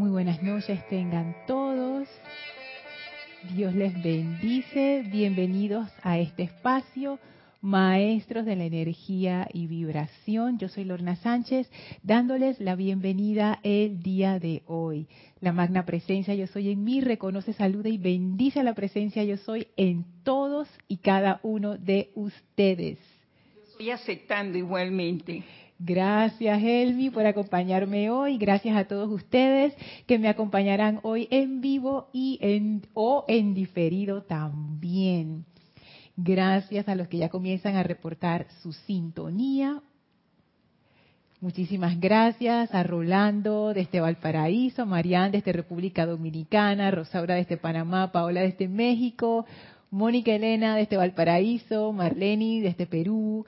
Muy buenas noches tengan todos. Dios les bendice. Bienvenidos a este espacio, Maestros de la Energía y Vibración. Yo soy Lorna Sánchez, dándoles la bienvenida el día de hoy. La magna presencia yo soy en mí reconoce, saluda y bendice a la presencia yo soy en todos y cada uno de ustedes. Estoy aceptando igualmente. Gracias, Elmi, por acompañarme hoy. Gracias a todos ustedes que me acompañarán hoy en vivo y en, o en diferido también. Gracias a los que ya comienzan a reportar su sintonía. Muchísimas gracias a Rolando desde Valparaíso, Marián desde República Dominicana, Rosaura desde Panamá, Paola desde México, Mónica Elena desde Valparaíso, Marleni desde Perú,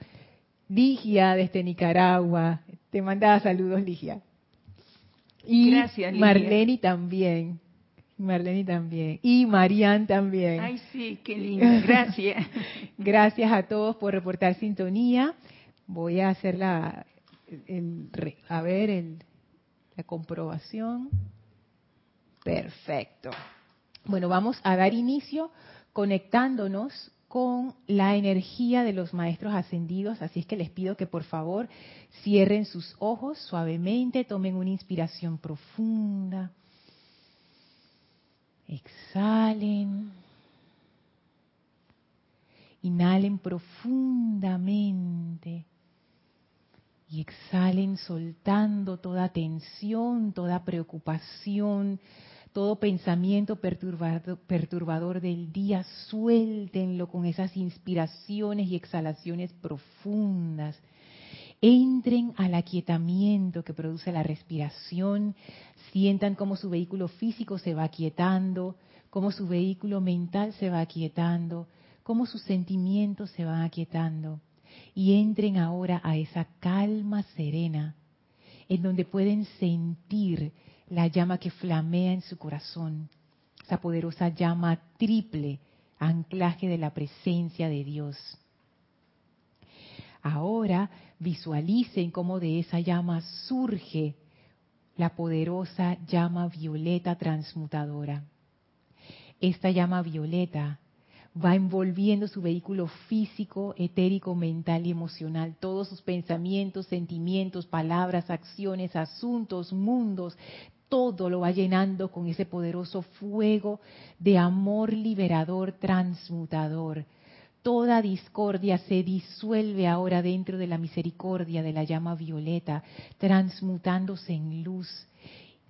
Ligia desde Nicaragua. Te mandaba saludos, Ligia. Y Gracias, Ligia. Marleni también. Marleni también. Y Marian también. Ay, sí, qué linda. Gracias. Gracias a todos por reportar sintonía. Voy a hacer la, el, a ver, el, la comprobación. Perfecto. Bueno, vamos a dar inicio conectándonos con la energía de los maestros ascendidos, así es que les pido que por favor cierren sus ojos suavemente, tomen una inspiración profunda, exhalen, inhalen profundamente. Y exhalen soltando toda tensión, toda preocupación, todo pensamiento perturbador, del día, suéltenlo con esas inspiraciones y exhalaciones profundas. Entren al aquietamiento que produce la respiración, sientan cómo su vehículo físico se va aquietando, cómo su vehículo mental se va aquietando, cómo sus sentimientos se van aquietando. Y entren ahora a esa calma serena, en donde pueden sentir la llama que flamea en su corazón, esa poderosa llama triple, anclaje de la presencia de Dios. Ahora visualicen cómo de esa llama surge la poderosa llama violeta transmutadora. Esta llama violeta va envolviendo su vehículo físico, etérico, mental y emocional, todos sus pensamientos, sentimientos, palabras, acciones, asuntos, mundos, todo lo va llenando con ese poderoso fuego de amor liberador, transmutador. Toda discordia se disuelve ahora dentro de la misericordia de la llama violeta, transmutándose en luz.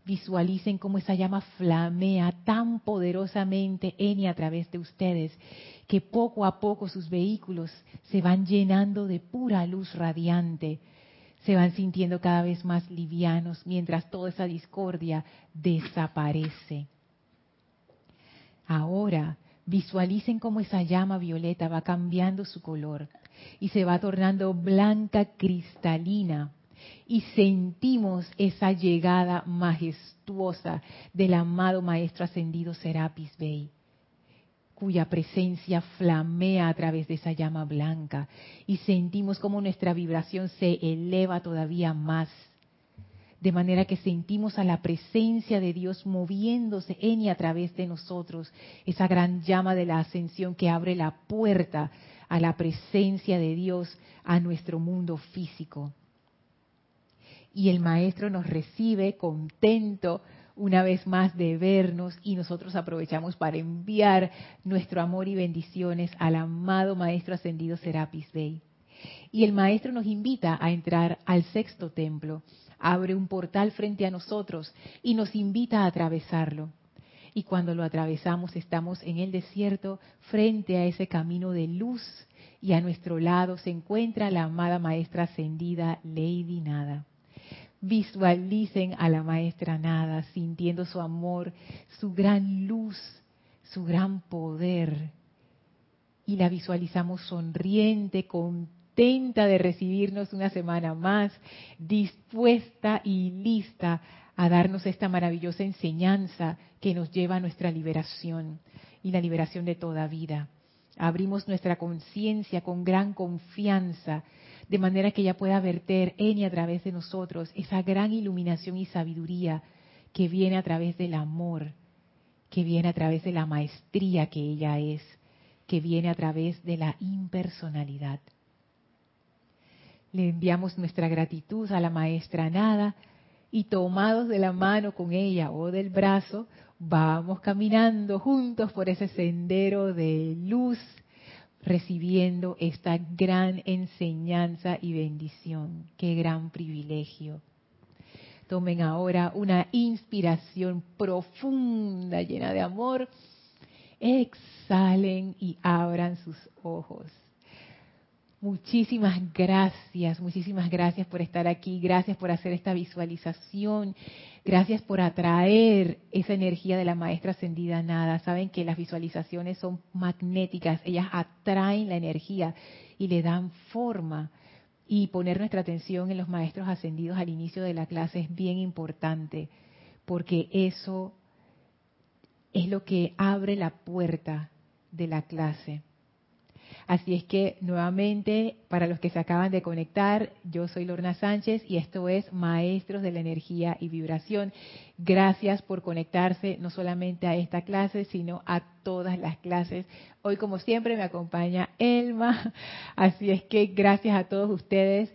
Visualicen cómo esa llama flamea tan poderosamente en y a través de ustedes, que poco a poco sus vehículos se van llenando de pura luz radiante se van sintiendo cada vez más livianos mientras toda esa discordia desaparece. Ahora visualicen cómo esa llama violeta va cambiando su color y se va tornando blanca cristalina y sentimos esa llegada majestuosa del amado Maestro Ascendido Serapis Bey cuya presencia flamea a través de esa llama blanca y sentimos como nuestra vibración se eleva todavía más. De manera que sentimos a la presencia de Dios moviéndose en y a través de nosotros, esa gran llama de la ascensión que abre la puerta a la presencia de Dios a nuestro mundo físico. Y el Maestro nos recibe contento una vez más de vernos y nosotros aprovechamos para enviar nuestro amor y bendiciones al amado Maestro Ascendido Serapis Bey. Y el Maestro nos invita a entrar al sexto templo, abre un portal frente a nosotros y nos invita a atravesarlo. Y cuando lo atravesamos estamos en el desierto frente a ese camino de luz y a nuestro lado se encuentra la amada Maestra Ascendida Lady Nada visualicen a la maestra nada, sintiendo su amor, su gran luz, su gran poder. Y la visualizamos sonriente, contenta de recibirnos una semana más, dispuesta y lista a darnos esta maravillosa enseñanza que nos lleva a nuestra liberación y la liberación de toda vida. Abrimos nuestra conciencia con gran confianza de manera que ella pueda verter en y a través de nosotros esa gran iluminación y sabiduría que viene a través del amor, que viene a través de la maestría que ella es, que viene a través de la impersonalidad. Le enviamos nuestra gratitud a la maestra Nada y tomados de la mano con ella o del brazo, vamos caminando juntos por ese sendero de luz, recibiendo esta gran enseñanza y bendición. Qué gran privilegio. Tomen ahora una inspiración profunda, llena de amor. Exhalen y abran sus ojos. Muchísimas gracias, muchísimas gracias por estar aquí, gracias por hacer esta visualización, gracias por atraer esa energía de la maestra ascendida nada. Saben que las visualizaciones son magnéticas, ellas atraen la energía y le dan forma. Y poner nuestra atención en los maestros ascendidos al inicio de la clase es bien importante, porque eso es lo que abre la puerta de la clase. Así es que nuevamente, para los que se acaban de conectar, yo soy Lorna Sánchez y esto es Maestros de la Energía y Vibración. Gracias por conectarse no solamente a esta clase, sino a todas las clases. Hoy, como siempre, me acompaña Elma. Así es que gracias a todos ustedes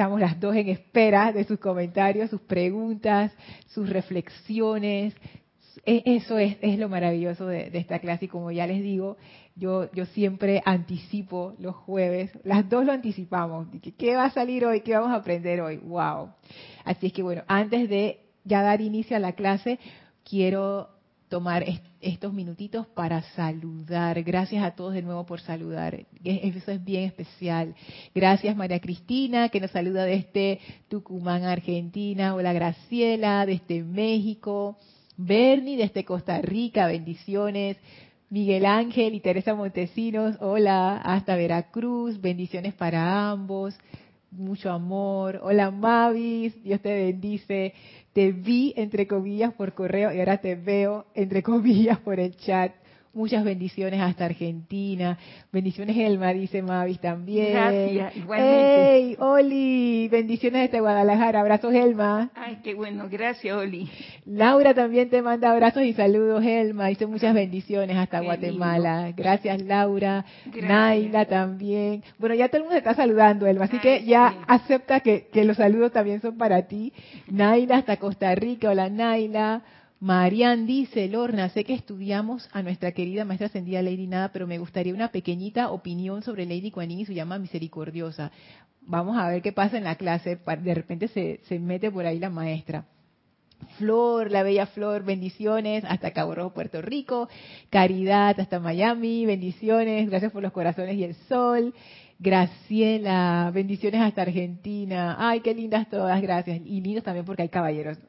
estamos las dos en espera de sus comentarios, sus preguntas, sus reflexiones. E, eso es, lo maravilloso de, esta clase y como ya les digo, yo, yo siempre anticipo los jueves, las dos lo anticipamos, ¿qué va a salir hoy? ¿Qué vamos a aprender hoy? ¡Wow! Así es que bueno, antes de ya dar inicio a la clase, quiero tomar estos minutitos para saludar. Gracias a todos de nuevo por saludar. Eso es bien especial. Gracias María Cristina, que nos saluda desde Tucumán, Argentina. Hola Graciela, desde México. Bernie, desde Costa Rica. Bendiciones. Miguel Ángel y Teresa Montesinos, hola, hasta Veracruz, bendiciones para ambos, mucho amor. Hola Mavis, Dios te bendice. Te vi entre comillas por correo y ahora te veo entre comillas por el chat. Muchas bendiciones hasta Argentina. Bendiciones Elma, dice Mavis también. Gracias, igualmente. ¡Hey, Oli! Bendiciones desde Guadalajara. Abrazos, Elma. Ay, qué bueno. Gracias, Oli. Laura también te manda abrazos y saludos, Elma. Dice muchas bendiciones hasta Guatemala. Gracias, Laura. Naila también. Bueno, ya todo el mundo está saludando, Elma. Así que ya acepta que, que los saludos también son para ti. Naila hasta Costa Rica. Hola, Naila. Marian dice, Lorna, sé que estudiamos a nuestra querida maestra ascendida Lady Nada, pero me gustaría una pequeñita opinión sobre Lady Kuan y su llama misericordiosa. Vamos a ver qué pasa en la clase. De repente se, se mete por ahí la maestra. Flor, la bella Flor, bendiciones hasta Cabo Rojo, Puerto Rico. Caridad hasta Miami, bendiciones, gracias por los corazones y el sol. Graciela, bendiciones hasta Argentina. Ay, qué lindas todas, gracias. Y lindos también porque hay caballeros.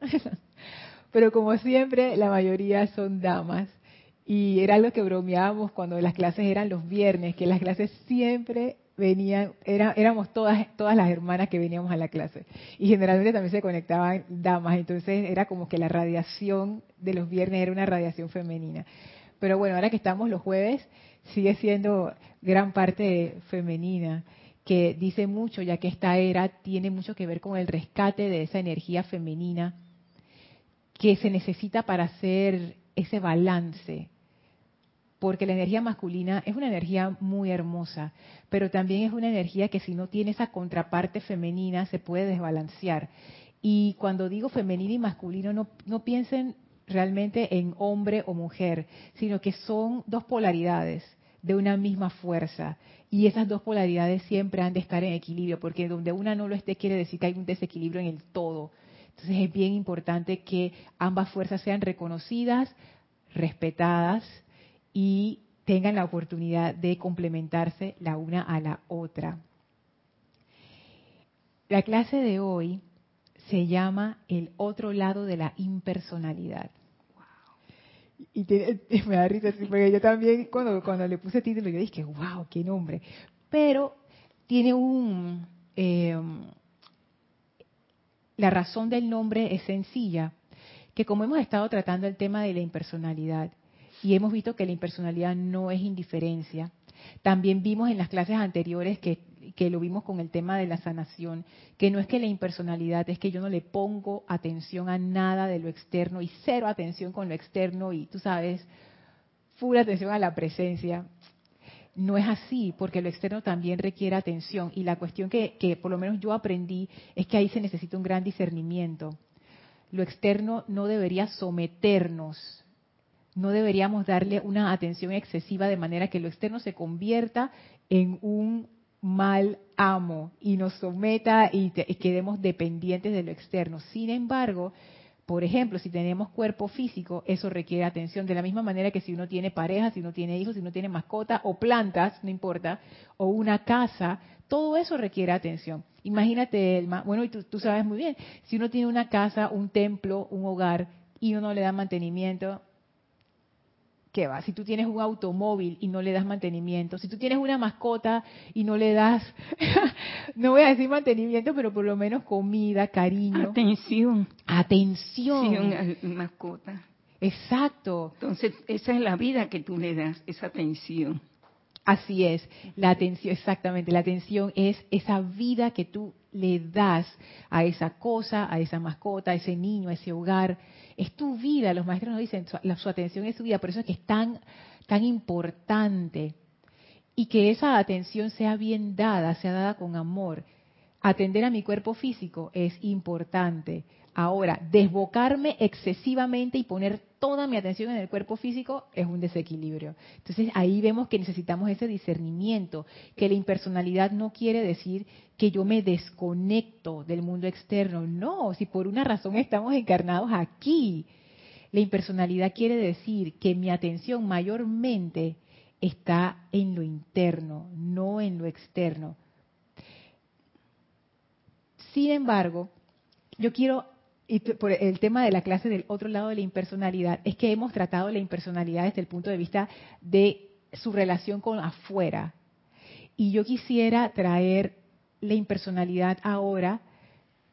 pero como siempre la mayoría son damas. Y era algo que bromeábamos cuando las clases eran los viernes, que las clases siempre venían, era, éramos todas, todas las hermanas que veníamos a la clase. Y generalmente también se conectaban damas, entonces era como que la radiación de los viernes era una radiación femenina. Pero bueno, ahora que estamos los jueves, sigue siendo gran parte femenina, que dice mucho, ya que esta era tiene mucho que ver con el rescate de esa energía femenina que se necesita para hacer ese balance. Porque la energía masculina es una energía muy hermosa, pero también es una energía que si no tiene esa contraparte femenina se puede desbalancear. Y cuando digo femenino y masculino, no, no piensen realmente en hombre o mujer, sino que son dos polaridades de una misma fuerza. Y esas dos polaridades siempre han de estar en equilibrio, porque donde una no lo esté quiere decir que hay un desequilibrio en el todo. Entonces es bien importante que ambas fuerzas sean reconocidas, respetadas y tengan la oportunidad de complementarse la una a la otra. La clase de hoy se llama El otro lado de la impersonalidad. Y me da risa, porque yo también cuando, cuando le puse título, yo dije, wow, qué nombre. Pero tiene un, eh, la razón del nombre es sencilla, que como hemos estado tratando el tema de la impersonalidad y hemos visto que la impersonalidad no es indiferencia, también vimos en las clases anteriores que, que lo vimos con el tema de la sanación, que no es que la impersonalidad, es que yo no le pongo atención a nada de lo externo y cero atención con lo externo y tú sabes, full atención a la presencia. No es así, porque lo externo también requiere atención y la cuestión que, que por lo menos yo aprendí es que ahí se necesita un gran discernimiento. Lo externo no debería someternos, no deberíamos darle una atención excesiva de manera que lo externo se convierta en un mal amo y nos someta y, quedemos dependientes de lo externo. Sin embargo, por ejemplo, si tenemos cuerpo físico, eso requiere atención. De la misma manera que si uno tiene pareja, si uno tiene hijos, si uno tiene mascota o plantas, no importa, o una casa, todo eso requiere atención. Imagínate, Elma, bueno, y tú, tú sabes muy bien, si uno tiene una casa, un templo, un hogar, y uno le da mantenimiento, ¿qué va? Si tú tienes un automóvil y no le das mantenimiento, si tú tienes una mascota y no le das, no voy a decir mantenimiento, pero por lo menos comida, cariño. Atención. Atención. Sí, mascota. Exacto. Entonces, esa es la vida que tú le das, esa atención. Así es, la atención, exactamente, la atención es esa vida que tú le das a esa cosa, a esa mascota, a ese niño, a ese hogar. Es tu vida, los maestros nos dicen, su, atención es su vida, por eso es que es tan, tan importante. Y que esa atención sea bien dada, sea dada con amor. Atender a mi cuerpo físico es importante. Ahora, desbocarme excesivamente y poner toda mi atención en el cuerpo físico es un desequilibrio. Entonces ahí vemos que necesitamos ese discernimiento, que la impersonalidad no quiere decir que yo me desconecto del mundo externo. No, si por una razón estamos encarnados aquí. La impersonalidad quiere decir que mi atención mayormente está en lo interno, no en lo externo. Sin embargo, yo quiero y por el tema de la clase del otro lado de la impersonalidad, es que hemos tratado la impersonalidad desde el punto de vista de su relación con afuera. Y yo quisiera traer la impersonalidad ahora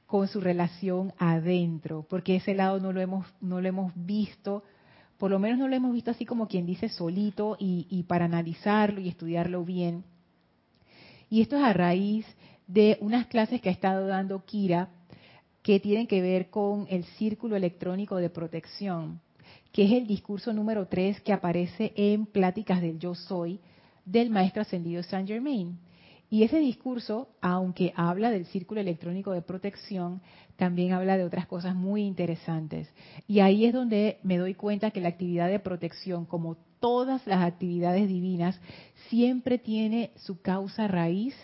con su relación adentro, porque ese lado no lo hemos, no lo hemos visto, por lo menos no lo hemos visto así como quien dice solito y, y para analizarlo y estudiarlo bien. Y esto es a raíz de unas clases que ha estado dando Kira que tienen que ver con el círculo electrónico de protección, que es el discurso número 3 que aparece en Pláticas del Yo Soy del Maestro Ascendido Saint Germain. Y ese discurso, aunque habla del círculo electrónico de protección, también habla de otras cosas muy interesantes. Y ahí es donde me doy cuenta que la actividad de protección, como todas las actividades divinas, siempre tiene su causa raíz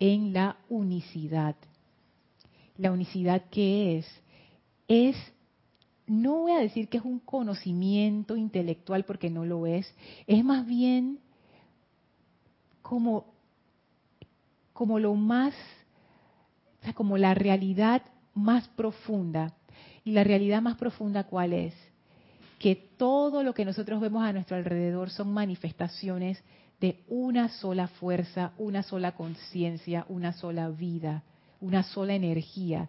en la unicidad la unicidad que es, es, no voy a decir que es un conocimiento intelectual porque no lo es, es más bien como, como lo más, o sea, como la realidad más profunda. ¿Y la realidad más profunda cuál es? Que todo lo que nosotros vemos a nuestro alrededor son manifestaciones de una sola fuerza, una sola conciencia, una sola vida una sola energía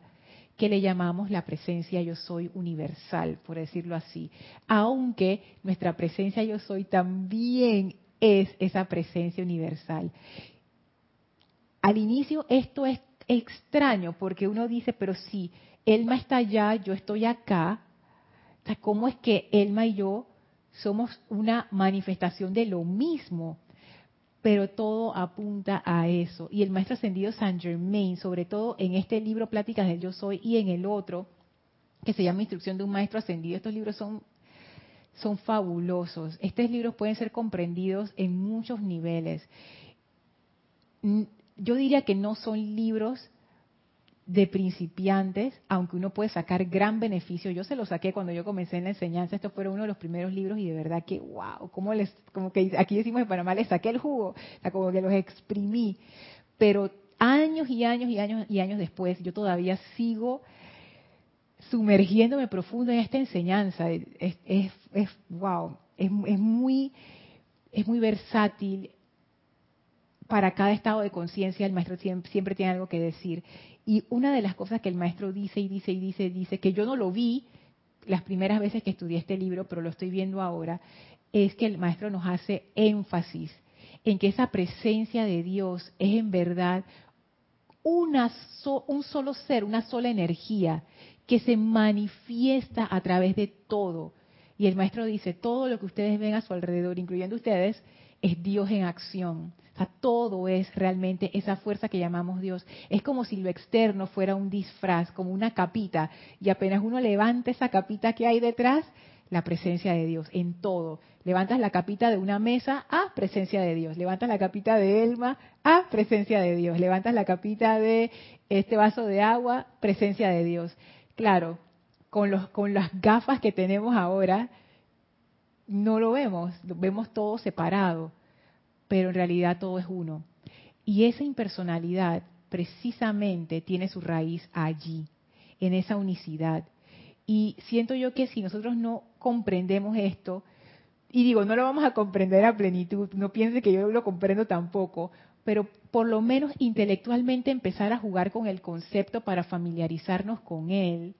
que le llamamos la presencia yo soy universal, por decirlo así. Aunque nuestra presencia yo soy también es esa presencia universal. Al inicio esto es extraño porque uno dice, pero si Elma está allá, yo estoy acá, ¿cómo es que Elma y yo somos una manifestación de lo mismo? Pero todo apunta a eso. Y el maestro ascendido Saint Germain, sobre todo en este libro Pláticas del Yo Soy y en el otro, que se llama Instrucción de un Maestro Ascendido, estos libros son, son fabulosos. Estos libros pueden ser comprendidos en muchos niveles. Yo diría que no son libros de principiantes, aunque uno puede sacar gran beneficio. Yo se lo saqué cuando yo comencé en la enseñanza, estos fueron uno de los primeros libros y de verdad que, wow, como les, como que aquí decimos en Panamá, les saqué el jugo, o sea, como que los exprimí. Pero años y años y años y años después, yo todavía sigo sumergiéndome profundo en esta enseñanza. Es, wow, es muy, es muy versátil, para cada estado de conciencia el maestro siempre, tiene algo que decir. Y una de las cosas que el maestro dice y dice y dice, dice, que yo no lo vi las primeras veces que estudié este libro, pero lo estoy viendo ahora, es que el maestro nos hace énfasis en que esa presencia de Dios es en verdad una un solo ser, una sola energía que se manifiesta a través de todo. Y el maestro dice, todo lo que ustedes ven a su alrededor, incluyendo ustedes, es Dios en acción. O sea, todo es realmente esa fuerza que llamamos Dios. Es como si lo externo fuera un disfraz, como una capita, y apenas uno levanta esa capita que hay detrás, la presencia de Dios en todo. Levantas la capita de una mesa, ah, presencia de Dios. Levantas la capita de Elma, ah, presencia de Dios. Levantas la capita de este vaso de agua, presencia de Dios. Claro, con, los, con las gafas que tenemos ahora, no lo vemos, vemos todo separado, pero en realidad todo es uno. Y esa impersonalidad precisamente tiene su raíz allí, en esa unicidad. Y siento yo que si nosotros no comprendemos esto, y digo, no lo vamos a comprender a plenitud, no piense que yo lo comprendo tampoco, pero por lo menos intelectualmente empezar a jugar con el concepto para familiarizarnos con él,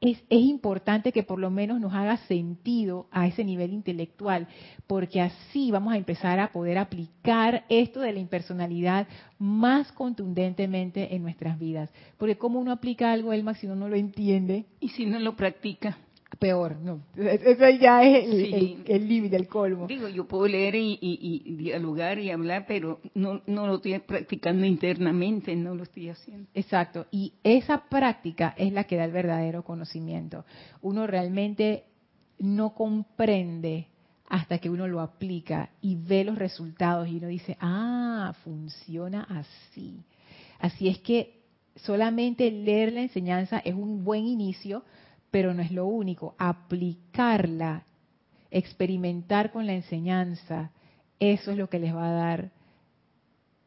es, es, importante que por lo menos nos haga sentido a ese nivel intelectual, porque así vamos a empezar a poder aplicar esto de la impersonalidad más contundentemente en nuestras vidas. Porque como uno aplica algo, Elma, si uno no lo entiende. Y si no lo practica peor, no. Eso ya es el límite, el, colmo. Digo, yo puedo leer y, dialogar y hablar, pero no, no lo estoy practicando internamente, no lo estoy haciendo. Exacto, y esa práctica es la que da el verdadero conocimiento. Uno realmente no comprende hasta que uno lo aplica y ve los resultados y uno dice, ah, funciona así. Así es que solamente leer la enseñanza es un buen inicio, pero no es lo único. Aplicarla, experimentar con la enseñanza, eso es lo que les va a dar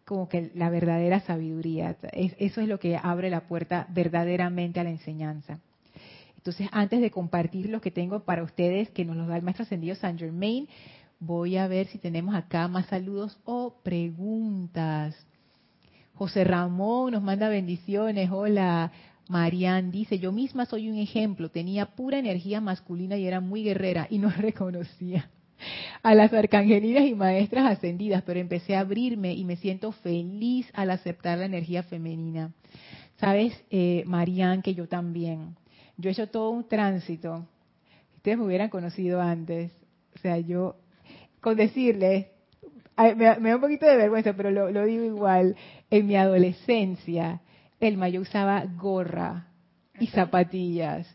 como que la verdadera sabiduría. eso es lo que abre la puerta verdaderamente a la enseñanza. Entonces, antes de compartir lo que tengo para ustedes, que nos los da el Maestro Ascendido San Germain, voy a ver si tenemos acá más saludos o preguntas. José Ramón nos manda bendiciones. Hola. Marianne dice, yo misma soy un ejemplo, tenía pura energía masculina y era muy guerrera y no reconocía a las arcangelinas y maestras ascendidas, pero empecé a abrirme y me siento feliz al aceptar la energía femenina. Sabes, eh, que yo también. Yo he hecho todo un tránsito. Ustedes me hubieran conocido antes. O sea, yo, con decirles, me, da un poquito de vergüenza, pero lo digo igual, en mi adolescencia, Elma, yo usaba gorra y zapatillas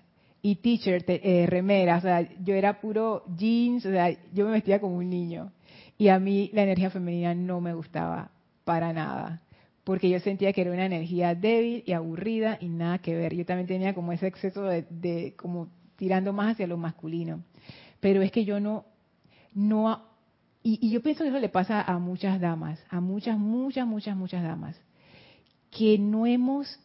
y t-shirt, eh, remeras, o sea, yo era puro jeans, o sea, yo me vestía como un niño. Y a mí la energía femenina no me gustaba para nada, porque yo sentía que era una energía débil y aburrida y nada que ver. Yo también tenía como ese exceso de, como tirando más hacia lo masculino. Pero es que yo no, no, y, y yo pienso que eso le pasa a muchas damas, a muchas, muchas, muchas, muchas damas que no hemos,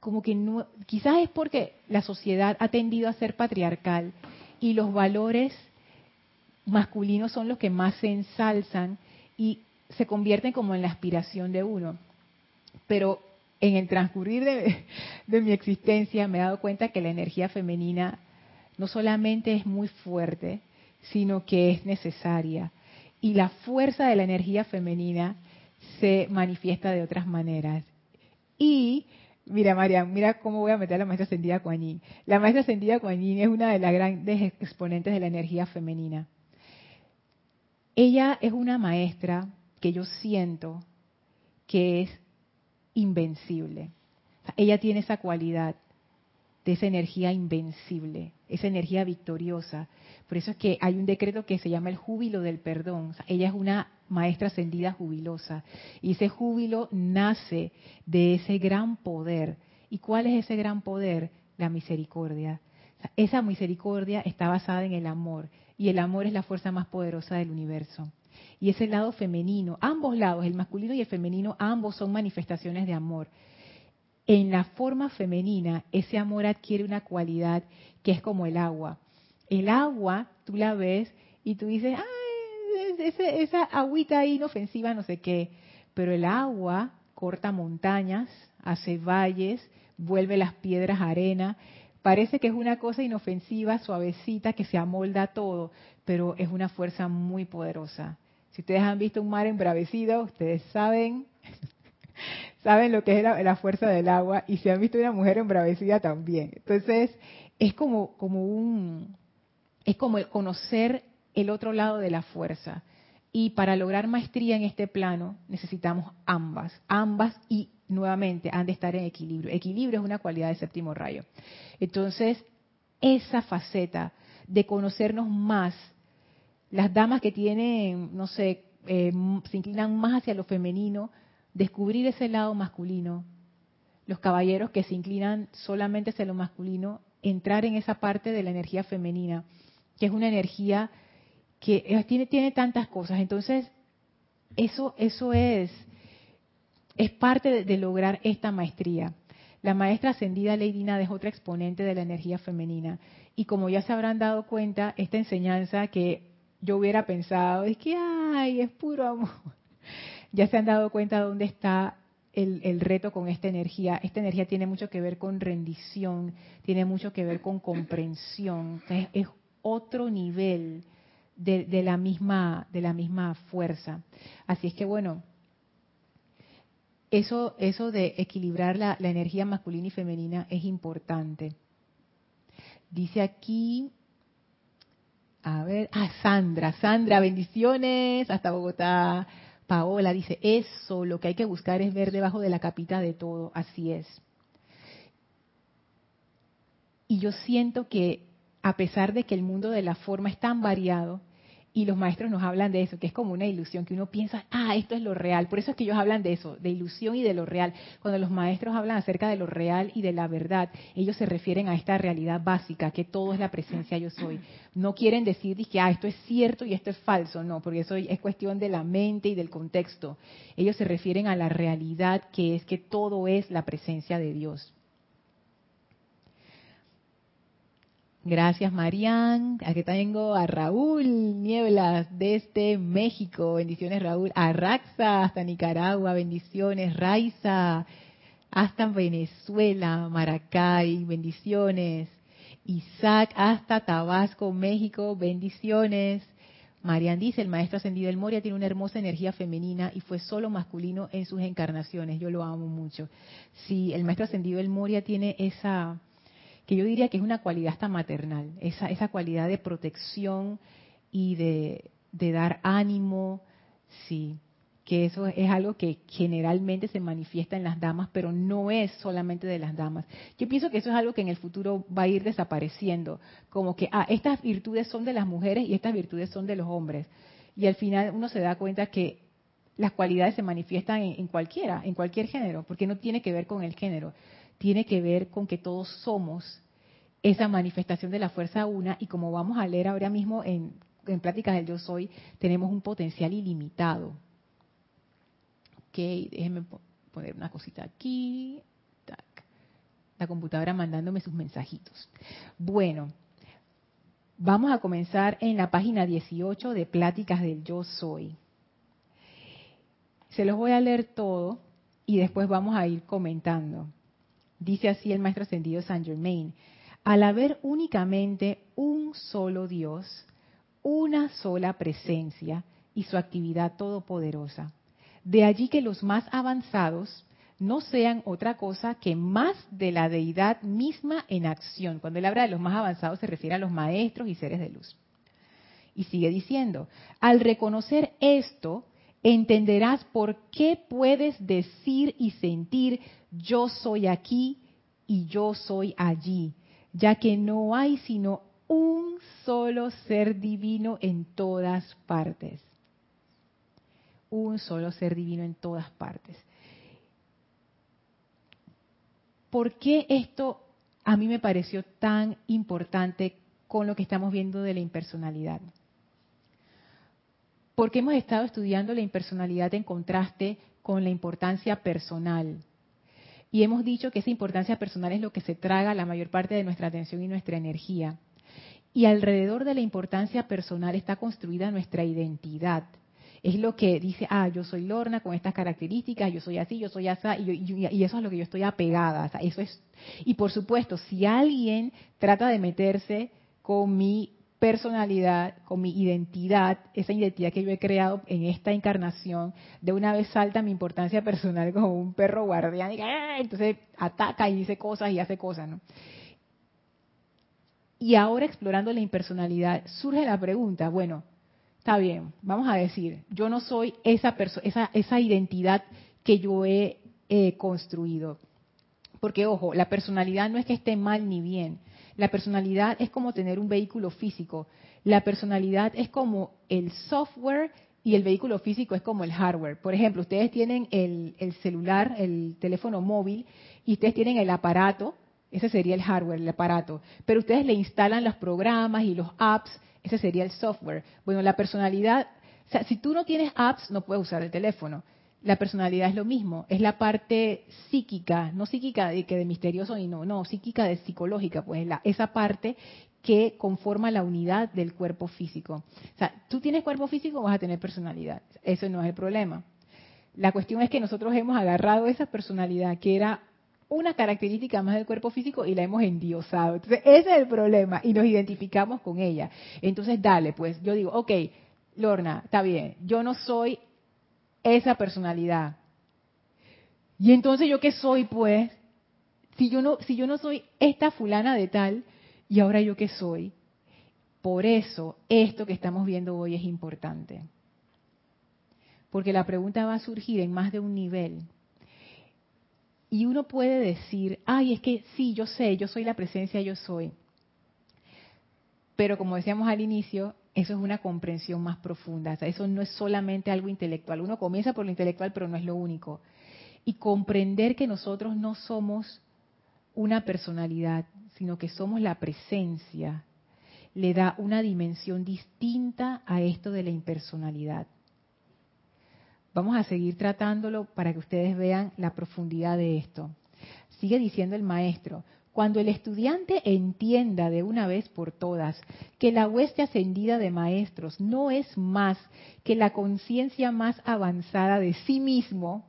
como que no, quizás es porque la sociedad ha tendido a ser patriarcal y los valores masculinos son los que más se ensalzan y se convierten como en la aspiración de uno. Pero en el transcurrir de, de, mi existencia me he dado cuenta que la energía femenina no solamente es muy fuerte, sino que es necesaria. Y la fuerza de la energía femenina se manifiesta de otras maneras. Y, mira María, mira cómo voy a meter a la maestra ascendida Kuan La maestra ascendida Kuan es una de las grandes exponentes de la energía femenina. Ella es una maestra que yo siento que es invencible. ella tiene esa cualidad de esa energía invencible, esa energía victoriosa. Por eso es que hay un decreto que se llama el júbilo del perdón. ella es una maestra ascendida jubilosa. Y ese júbilo nace de ese gran poder. ¿Y cuál es ese gran poder? La misericordia. esa misericordia está basada en el amor. Y el amor es la fuerza más poderosa del universo. Y ese lado femenino, ambos lados, el masculino y el femenino, ambos son manifestaciones de amor. En la forma femenina, ese amor adquiere una cualidad que es como el agua. El agua, tú la ves y tú dices, ah, esa agüita inofensiva, no sé qué, pero el agua corta montañas, hace valles, vuelve las piedras arena. Parece que es una cosa inofensiva, suavecita, que se amolda todo, pero es una fuerza muy poderosa. Si ustedes han visto un mar embravecido, ustedes saben, saben lo que es la, fuerza del agua y si han visto una mujer embravecida también. Entonces, es como, como un, es como el conocer el otro lado de la fuerza. Y para lograr maestría en este plano necesitamos ambas, ambas y nuevamente han de estar en equilibrio. Equilibrio es una cualidad del séptimo rayo. Entonces, esa faceta de conocernos más, las damas que tienen, no sé, eh, se inclinan más hacia lo femenino, descubrir ese lado masculino, los caballeros que se inclinan solamente hacia lo masculino, entrar en esa parte de la energía femenina, que es una energía que tiene, tiene tantas cosas. Entonces, eso, eso es, es parte de, lograr esta maestría. La maestra ascendida Nada es otra exponente de la energía femenina. Y como ya se habrán dado cuenta, esta enseñanza que yo hubiera pensado, es que, ay, es puro amor. Ya se han dado cuenta dónde está el, reto con esta energía. Esta energía tiene mucho que ver con rendición, tiene mucho que ver con comprensión. es otro nivel de, la misma, de la misma fuerza. Así es que bueno, eso, eso de equilibrar la, la energía masculina y femenina es importante. Dice aquí, a ver, ah, Sandra, Sandra, bendiciones hasta Bogotá. Paola dice, eso, lo que hay que buscar es ver debajo de la capita de todo, así es. Y yo siento que a pesar de que el mundo de la forma es tan variado, y los maestros nos hablan de eso, que es como una ilusión, que uno piensa, ah, esto es lo real. Por eso es que ellos hablan de eso, de ilusión y de lo real. Cuando los maestros hablan acerca de lo real y de la verdad, ellos se refieren a esta realidad básica, que todo es la presencia yo soy. No quieren decir que, ah, esto es cierto y esto es falso, no, porque eso es cuestión de la mente y del contexto. Ellos se refieren a la realidad que es que todo es la presencia de Dios. Gracias, Marian. Aquí tengo a Raúl Nieblas desde México. Bendiciones, Raúl. A Raxa hasta Nicaragua. Bendiciones. Raiza hasta Venezuela. Maracay. Bendiciones. Isaac hasta Tabasco, México. Bendiciones. Marian dice, el maestro ascendido del Moria tiene una hermosa energía femenina y fue solo masculino en sus encarnaciones. Yo lo amo mucho. Sí, el maestro ascendido del Moria tiene esa que yo diría que es una cualidad hasta maternal, esa, esa cualidad de protección y de, dar ánimo, sí, que eso es algo que generalmente se manifiesta en las damas, pero no es solamente de las damas. Yo pienso que eso es algo que en el futuro va a ir desapareciendo, como que, ah, estas virtudes son de las mujeres y estas virtudes son de los hombres. Y al final uno se da cuenta que las cualidades se manifiestan en cualquiera, en cualquier género, porque no tiene que ver con el género tiene que ver con que todos somos esa manifestación de la fuerza una y como vamos a leer ahora mismo en, Pláticas del Yo Soy, tenemos un potencial ilimitado. Ok, déjenme poner una cosita aquí. La computadora mandándome sus mensajitos. Bueno, vamos a comenzar en la página 18 de Pláticas del Yo Soy. Se los voy a leer todo y después vamos a ir comentando. Dice así el maestro ascendido Saint Germain, al haber únicamente un solo Dios, una sola presencia y su actividad todopoderosa. De allí que los más avanzados no sean otra cosa que más de la deidad misma en acción. Cuando él habla de los más avanzados se refiere a los maestros y seres de luz. Y sigue diciendo, al reconocer esto, entenderás por qué puedes decir y sentir yo soy aquí y yo soy allí, ya que no hay sino un solo ser divino en todas partes. Un solo ser divino en todas partes. ¿Por qué esto a mí me pareció tan importante con lo que estamos viendo de la impersonalidad? Porque hemos estado estudiando la impersonalidad en contraste con la importancia personal. Y hemos dicho que esa importancia personal es lo que se traga la mayor parte de nuestra atención y nuestra energía. Y alrededor de la importancia personal está construida nuestra identidad. Es lo que dice, ah, yo soy Lorna con estas características, yo soy así, yo soy así, y, eso es lo que yo estoy apegada. eso es, y por supuesto, si alguien trata de meterse con mi personalidad, con mi identidad, esa identidad que yo he creado en esta encarnación, de una vez salta mi importancia personal como un perro guardián y ¡ah! entonces ataca y dice cosas y hace cosas, ¿no? Y ahora explorando la impersonalidad, surge la pregunta, bueno, está bien, vamos a decir, yo no soy esa, esa, esa identidad que yo he construido. Porque, ojo, la personalidad no es que esté mal ni bien. La personalidad es como tener un vehículo físico. La personalidad es como el software y el vehículo físico es como el hardware. Por ejemplo, ustedes tienen el, el celular, el teléfono móvil, y ustedes tienen el aparato, ese sería el hardware, el aparato. Pero ustedes le instalan los programas y los apps, ese sería el software. Bueno, la personalidad, o sea, si tú no tienes apps, no puedes usar el teléfono. La personalidad es lo mismo, es la parte psíquica, no psíquica de que de misterioso y no, no, psíquica de psicológica, pues la, esa parte que conforma la unidad del cuerpo físico. O sea, tú tienes cuerpo físico, vas a tener personalidad. Eso no es el problema. La cuestión es que nosotros hemos agarrado esa personalidad que era una característica más del cuerpo físico y la hemos endiosado. Entonces, ese es el problema y nos identificamos con ella. Entonces, dale, pues yo digo, ok, Lorna, está bien, yo no soy esa personalidad. Y entonces yo qué soy, pues, si yo no, si yo no soy esta fulana de tal, y ahora yo qué soy. Por eso esto que estamos viendo hoy es importante. Porque la pregunta va a surgir en más de un nivel. Y uno puede decir, ay, es que sí, yo sé, yo soy la presencia, yo soy. Pero como decíamos al inicio, eso es una comprensión más profunda. eso no es solamente algo intelectual. Uno comienza por lo intelectual, pero no es lo único. Y comprender que nosotros no somos una personalidad, sino que somos la presencia, le da una dimensión distinta a esto de la impersonalidad. Vamos a seguir tratándolo para que ustedes vean la profundidad de esto. Sigue diciendo el maestro, cuando el estudiante entienda de una vez por todas que la hueste ascendida de maestros no es más que la conciencia más avanzada de sí mismo,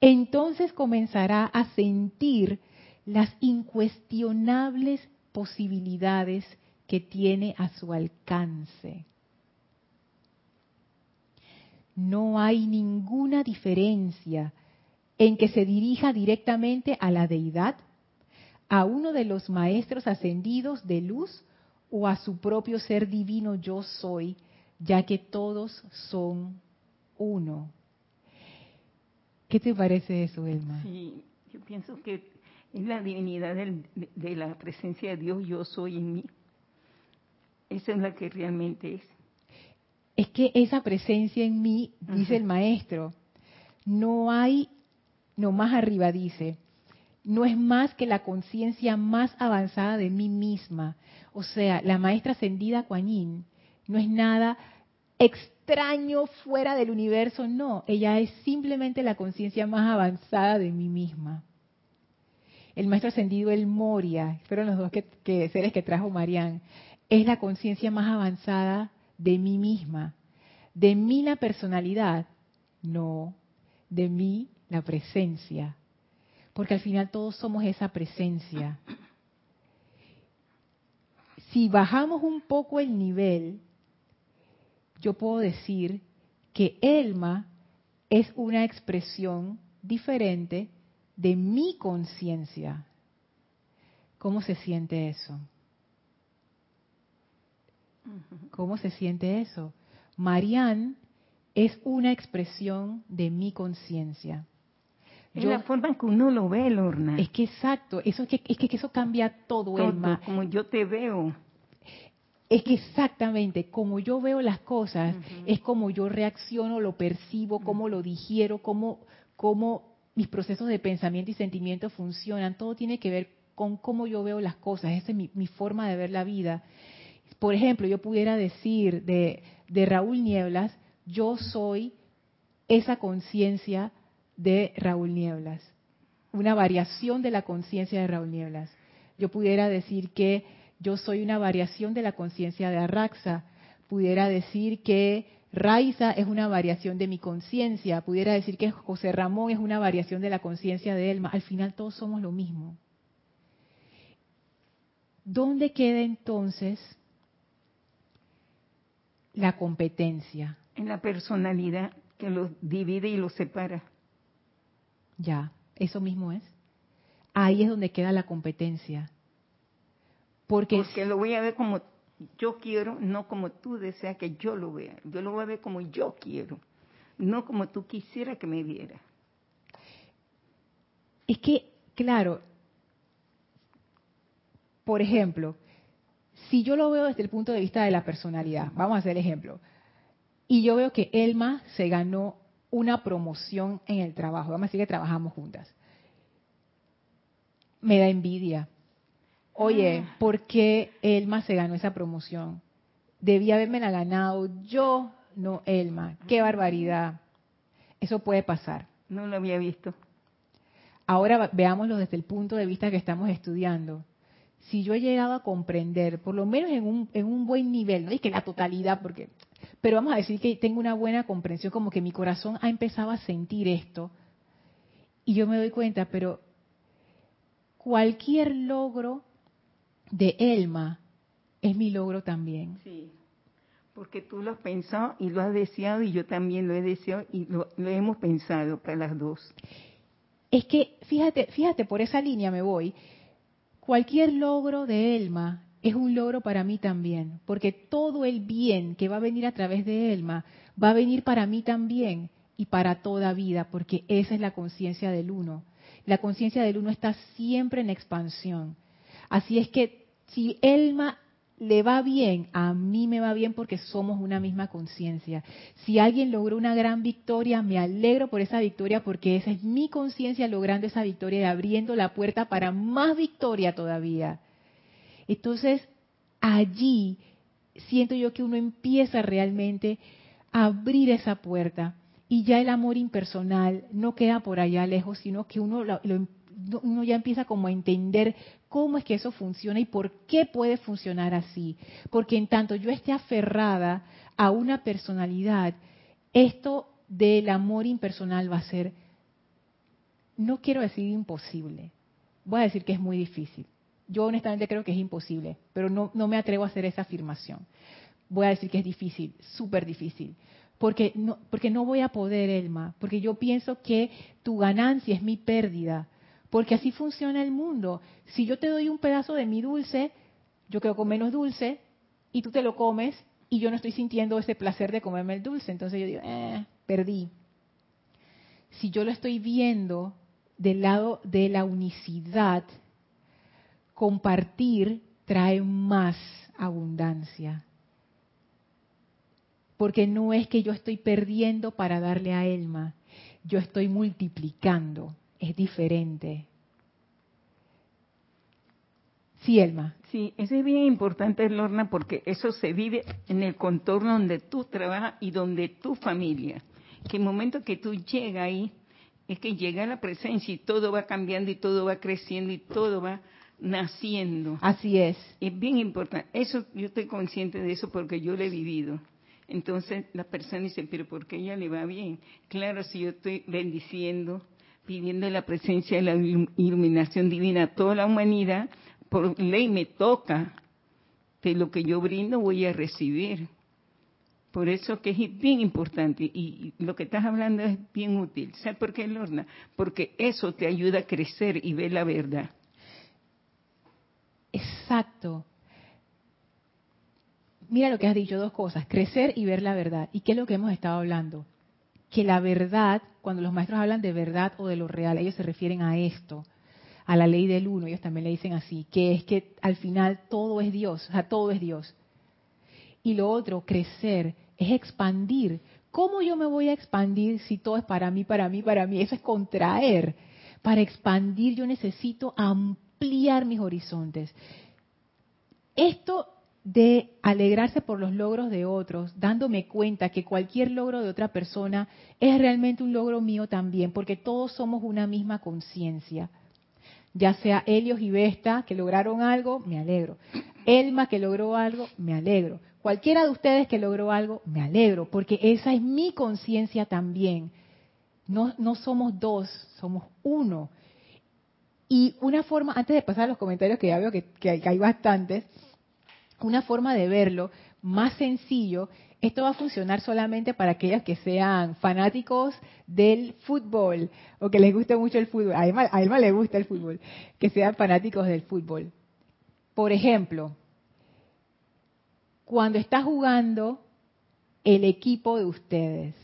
entonces comenzará a sentir las incuestionables posibilidades que tiene a su alcance. No hay ninguna diferencia en que se dirija directamente a la deidad, a uno de los maestros ascendidos de luz o a su propio ser divino yo soy, ya que todos son uno. ¿Qué te parece eso, Elma? Sí, yo pienso que es la divinidad de la presencia de Dios yo soy en mí. Esa es la que realmente es. Es que esa presencia en mí, dice el maestro, no hay no, más arriba dice, no es más que la conciencia más avanzada de mí misma. O sea, la maestra ascendida Kuan no es nada extraño fuera del universo, no, ella es simplemente la conciencia más avanzada de mí misma. El maestro ascendido El Moria, fueron los dos que, seres que trajo Marián, es la conciencia más avanzada de mí misma. De mí la personalidad, no, de mí la presencia, porque al final todos somos esa presencia. Si bajamos un poco el nivel, yo puedo decir que Elma es una expresión diferente de mi conciencia. ¿Cómo se siente eso? ¿Cómo se siente eso? Marianne es una expresión de mi conciencia. Es la forma en que uno lo ve, Lorna. Es que exacto, eso es que, es que eso cambia todo, todo Como yo te veo. Es que exactamente, como yo veo las cosas, es como yo reacciono, lo percibo, cómo lo digiero, cómo, cómo mis procesos de pensamiento y sentimiento funcionan. Todo tiene que ver con cómo yo veo las cosas. Esa es mi, mi forma de ver la vida. Por ejemplo, yo pudiera decir de, de Raúl Nieblas, yo soy esa conciencia de Raúl Nieblas, una variación de la conciencia de Raúl Nieblas. Yo pudiera decir que yo soy una variación de la conciencia de Arraxa, pudiera decir que Raiza es una variación de mi conciencia, pudiera decir que José Ramón es una variación de la conciencia de Elma. Al final todos somos lo mismo. ¿dónde queda entonces la competencia? En la personalidad que los divide y los separa. Ya, eso mismo es. Ahí es donde queda la competencia. Porque, Porque lo voy a ver como yo quiero, no como tú deseas que yo lo vea. Yo lo voy a ver como yo quiero, no como tú quisieras que me viera. es que, claro, por ejemplo, si yo lo veo desde el punto de vista de la personalidad, vamos a hacer ejemplo, y yo veo que Elma se ganó una promoción en el trabajo, vamos a decir que trabajamos juntas, me da envidia. Oye, Ah. ¿por qué Elma se ganó esa promoción? Debía haberme la ganado yo, no Elma. Qué barbaridad. Eso puede pasar. No lo había visto. Ahora veámoslo desde el punto de vista que estamos estudiando. Si yo he llegado a comprender, por lo menos en un, en un buen nivel, no es que la totalidad, porque, pero vamos a decir que tengo una buena comprensión, como que mi corazón ha empezado a sentir esto, y yo me doy cuenta, pero cualquier logro de Elma es mi logro también. Sí. Porque tú lo has pensado y lo has deseado y yo también lo he deseado y lo, lo hemos pensado para las dos. Es que, fíjate, fíjate, por esa línea me voy. Cualquier logro de Elma es un logro para mí también, porque todo el bien que va a venir a través de Elma va a venir para mí también y para toda vida, porque esa es la conciencia del uno. La conciencia del uno está siempre en expansión. Así es que si Elma le va bien, a mí me va bien porque somos una misma conciencia. Si alguien logró una gran victoria, me alegro por esa victoria porque esa es mi conciencia logrando esa victoria y abriendo la puerta para más victoria todavía. Entonces, allí siento yo que uno empieza realmente a abrir esa puerta y ya el amor impersonal no queda por allá lejos, sino que uno, lo, lo, uno ya empieza como a entender cómo es que eso funciona y por qué puede funcionar así. Porque en tanto yo esté aferrada a una personalidad, esto del amor impersonal va a ser, no quiero decir imposible, voy a decir que es muy difícil. Yo honestamente creo que es imposible, pero no, no me atrevo a hacer esa afirmación. Voy a decir que es difícil, súper difícil. Porque no, porque no voy a poder, Elma, porque yo pienso que tu ganancia es mi pérdida, porque así funciona el mundo. Si yo te doy un pedazo de mi dulce, yo quedo con menos dulce y tú te lo comes y yo no estoy sintiendo ese placer de comerme el dulce. Entonces yo digo, eh, perdí. Si yo lo estoy viendo del lado de la unicidad, compartir trae más abundancia. Porque no es que yo estoy perdiendo para darle a Elma, yo estoy multiplicando, es diferente. Sí, Elma. Sí, eso es bien importante, Lorna, porque eso se vive en el contorno donde tú trabajas y donde tu familia. Que el momento que tú llegas ahí, es que llega la presencia y todo va cambiando y todo va creciendo y todo va naciendo. Así es. Es bien importante. Eso yo estoy consciente de eso porque yo lo he vivido. Entonces la persona dice, pero ¿por qué ella le va bien? Claro, si yo estoy bendiciendo, pidiendo la presencia de la iluminación divina a toda la humanidad, por ley me toca de lo que yo brindo voy a recibir. Por eso que es bien importante y, y lo que estás hablando es bien útil. ¿Sabes por qué, Lorna? Porque eso te ayuda a crecer y ver la verdad. Exacto. Mira lo que has dicho, dos cosas, crecer y ver la verdad. ¿Y qué es lo que hemos estado hablando? Que la verdad, cuando los maestros hablan de verdad o de lo real, ellos se refieren a esto, a la ley del uno, ellos también le dicen así, que es que al final todo es Dios, o sea, todo es Dios. Y lo otro, crecer, es expandir. ¿Cómo yo me voy a expandir si todo es para mí, para mí, para mí? Eso es contraer. Para expandir yo necesito ampliar mis horizontes. Esto de alegrarse por los logros de otros, dándome cuenta que cualquier logro de otra persona es realmente un logro mío también, porque todos somos una misma conciencia. Ya sea Helios y Vesta que lograron algo, me alegro. Elma que logró algo, me alegro. Cualquiera de ustedes que logró algo, me alegro, porque esa es mi conciencia también. No, no somos dos, somos uno. Y una forma, antes de pasar a los comentarios, que ya veo que, que hay bastantes, una forma de verlo más sencillo, esto va a funcionar solamente para aquellos que sean fanáticos del fútbol o que les guste mucho el fútbol. A Emma, a le gusta el fútbol, que sean fanáticos del fútbol. Por ejemplo, cuando está jugando el equipo de ustedes.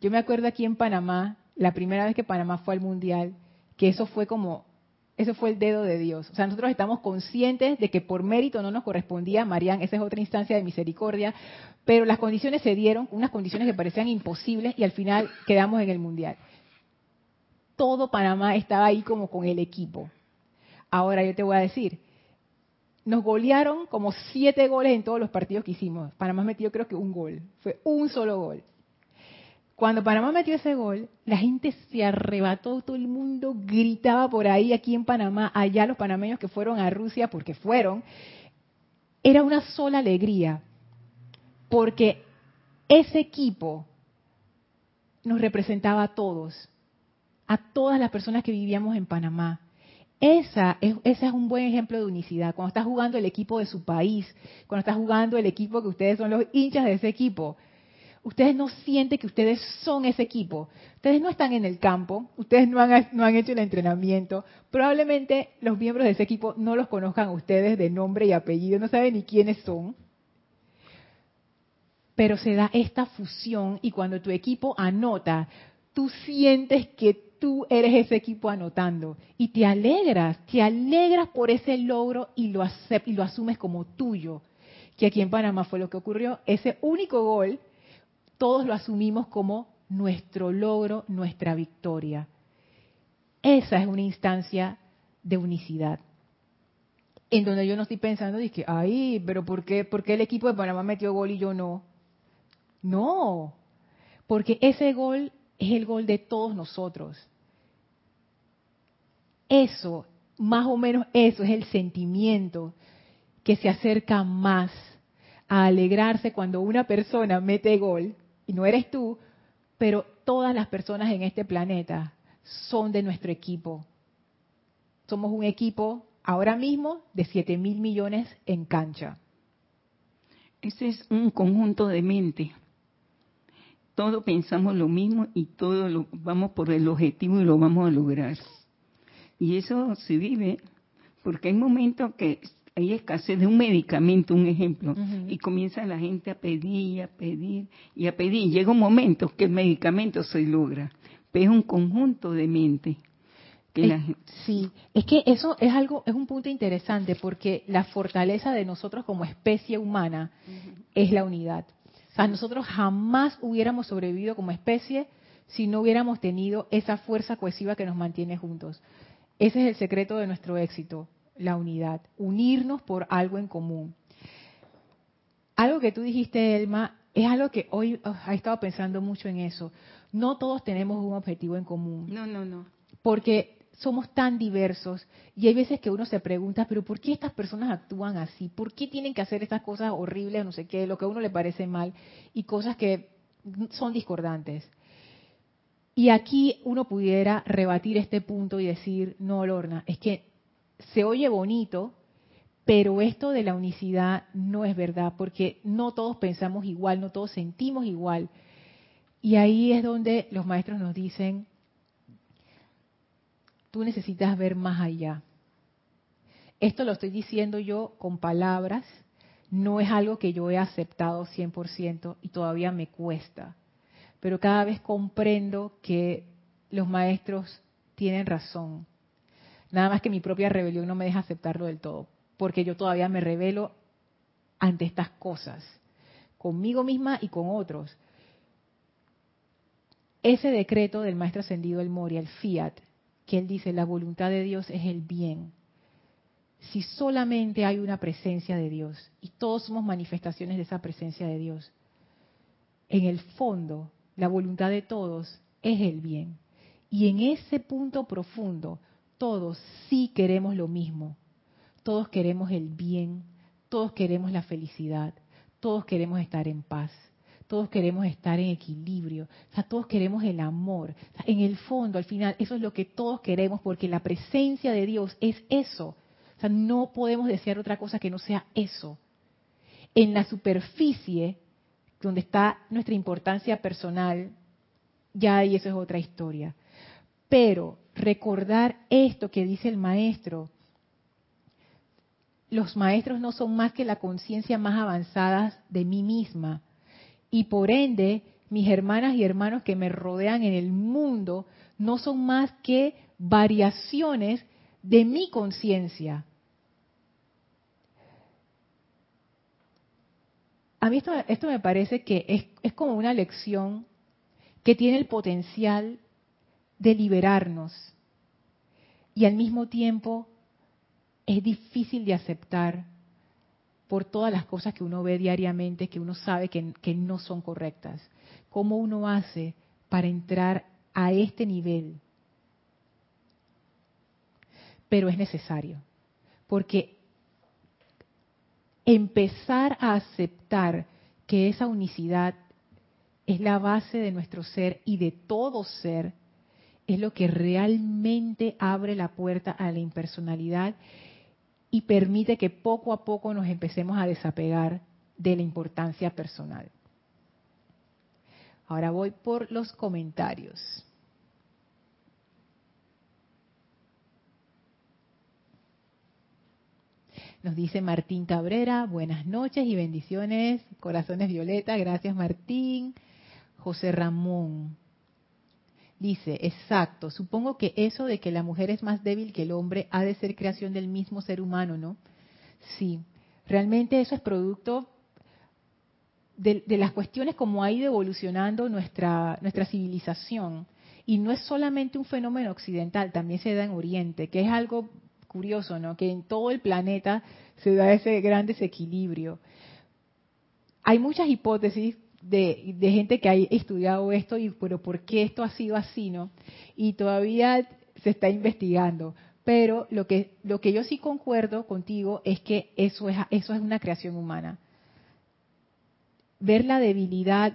Yo me acuerdo aquí en Panamá, la primera vez que Panamá fue al Mundial, que eso fue como eso fue el dedo de Dios. O sea, nosotros estamos conscientes de que por mérito no nos correspondía, Marían, esa es otra instancia de misericordia, pero las condiciones se dieron, unas condiciones que parecían imposibles y al final quedamos en el Mundial. Todo Panamá estaba ahí como con el equipo. Ahora yo te voy a decir, nos golearon como siete goles en todos los partidos que hicimos. Panamá metió creo que un gol, fue un solo gol. Cuando Panamá metió ese gol, la gente se arrebató, todo el mundo gritaba por ahí, aquí en Panamá, allá los panameños que fueron a Rusia, porque fueron, era una sola alegría, porque ese equipo nos representaba a todos, a todas las personas que vivíamos en Panamá. Esa es, ese es un buen ejemplo de unicidad. Cuando está jugando el equipo de su país, cuando está jugando el equipo que ustedes son los hinchas de ese equipo, ustedes no sienten que ustedes son ese equipo. Ustedes no están en el campo, ustedes no han, hecho el entrenamiento. Probablemente los miembros de ese equipo no los conozcan ustedes de nombre y apellido, no saben ni quiénes son. Pero se da esta fusión y cuando tu equipo anota, tú sientes que tú eres ese equipo anotando y te alegras, te alegras por ese logro y lo, y lo asumes como tuyo. Que aquí en Panamá fue lo que ocurrió. Ese único gol todos lo asumimos como nuestro logro, nuestra victoria. Esa es una instancia de unicidad. En donde yo no estoy pensando, dije, ay, pero ¿por qué, ¿por qué el equipo de Panamá metió gol y yo no? No, porque ese gol es el gol de todos nosotros. Eso, más o menos eso es el sentimiento que se acerca más a alegrarse cuando una persona mete gol y no eres tú, pero todas las personas en este planeta son de nuestro equipo. Somos un equipo ahora mismo de 7 mil millones en cancha. Ese es un conjunto de mente. Todos pensamos lo mismo y todos lo, vamos por el objetivo y lo vamos a lograr. Y eso se vive porque hay momentos que hay escasez de un medicamento, un ejemplo, y comienza la gente a pedir, a pedir y a pedir. Llega un momento que el medicamento se logra, pero es un conjunto de mente. Que Sí, es que eso es algo, es un punto interesante porque la fortaleza de nosotros como especie humana es la unidad. O sea, nosotros jamás hubiéramos sobrevivido como especie si no hubiéramos tenido esa fuerza cohesiva que nos mantiene juntos. Ese es el secreto de nuestro éxito, la unidad, unirnos por algo en común. Algo que tú dijiste, Elma, es algo que hoy oh, he estado pensando mucho en eso. No todos tenemos un objetivo en común. No, no, no. Porque somos tan diversos y hay veces que uno se pregunta, pero ¿por qué estas personas actúan así? ¿Por qué tienen que hacer estas cosas horribles, no sé qué, lo que a uno le parece mal y cosas que son discordantes? Y aquí uno pudiera rebatir este punto y decir, no, Lorna, es que se oye bonito, pero esto de la unicidad no es verdad, porque no todos pensamos igual, no todos sentimos igual. Y ahí es donde los maestros nos dicen, tú necesitas ver más allá. Esto lo estoy diciendo yo con palabras, no es algo que yo he aceptado 100% y todavía me cuesta. Pero cada vez comprendo que los maestros tienen razón. Nada más que mi propia rebelión no me deja aceptarlo del todo, porque yo todavía me revelo ante estas cosas, conmigo misma y con otros. Ese decreto del maestro ascendido el Moria, el Fiat, que él dice, la voluntad de Dios es el bien. Si solamente hay una presencia de Dios y todos somos manifestaciones de esa presencia de Dios, en el fondo, la voluntad de todos es el bien. Y en ese punto profundo, todos sí queremos lo mismo. Todos queremos el bien, todos queremos la felicidad, todos queremos estar en paz, todos queremos estar en equilibrio, o sea, todos queremos el amor. en el fondo, al final, eso es lo que todos queremos porque la presencia de Dios es eso. O sea, no podemos desear otra cosa que no sea eso. En la superficie, donde está nuestra importancia personal, ya ahí eso es otra historia. Pero recordar esto que dice el maestro, los maestros no son más que la conciencia más avanzada de mí misma. Y por ende, mis hermanas y hermanos que me rodean en el mundo no son más que variaciones de mi conciencia. A mí esto, esto, me parece que es, es como una lección que tiene el potencial de liberarnos y al mismo tiempo es difícil de aceptar por todas las cosas que uno ve diariamente, que uno sabe que, que no son correctas. ¿Cómo uno hace para entrar a este nivel? Pero es necesario, porque empezar a aceptar que esa unicidad es la base de nuestro ser y de todo ser, es lo que realmente abre la puerta a la impersonalidad y permite que poco a poco nos empecemos a desapegar de la importancia personal. Ahora voy por los comentarios. Nos dice Martín Cabrera, buenas noches y bendiciones, corazones violeta, gracias Martín. José Ramón, Dice, exacto, supongo que eso de que la mujer es más débil que el hombre ha de ser creación del mismo ser humano, ¿no? Sí, realmente eso es producto de, las cuestiones como ha ido evolucionando nuestra, nuestra civilización. Y no es solamente un fenómeno occidental, también se da en Oriente, que es algo curioso, ¿no? Que en todo el planeta se da ese gran desequilibrio. Hay muchas hipótesis de, gente que ha estudiado esto y pero por qué esto ha sido así, ¿no? Y todavía se está investigando. Pero lo que lo que yo sí concuerdo contigo es que eso es eso es una creación humana. Ver la debilidad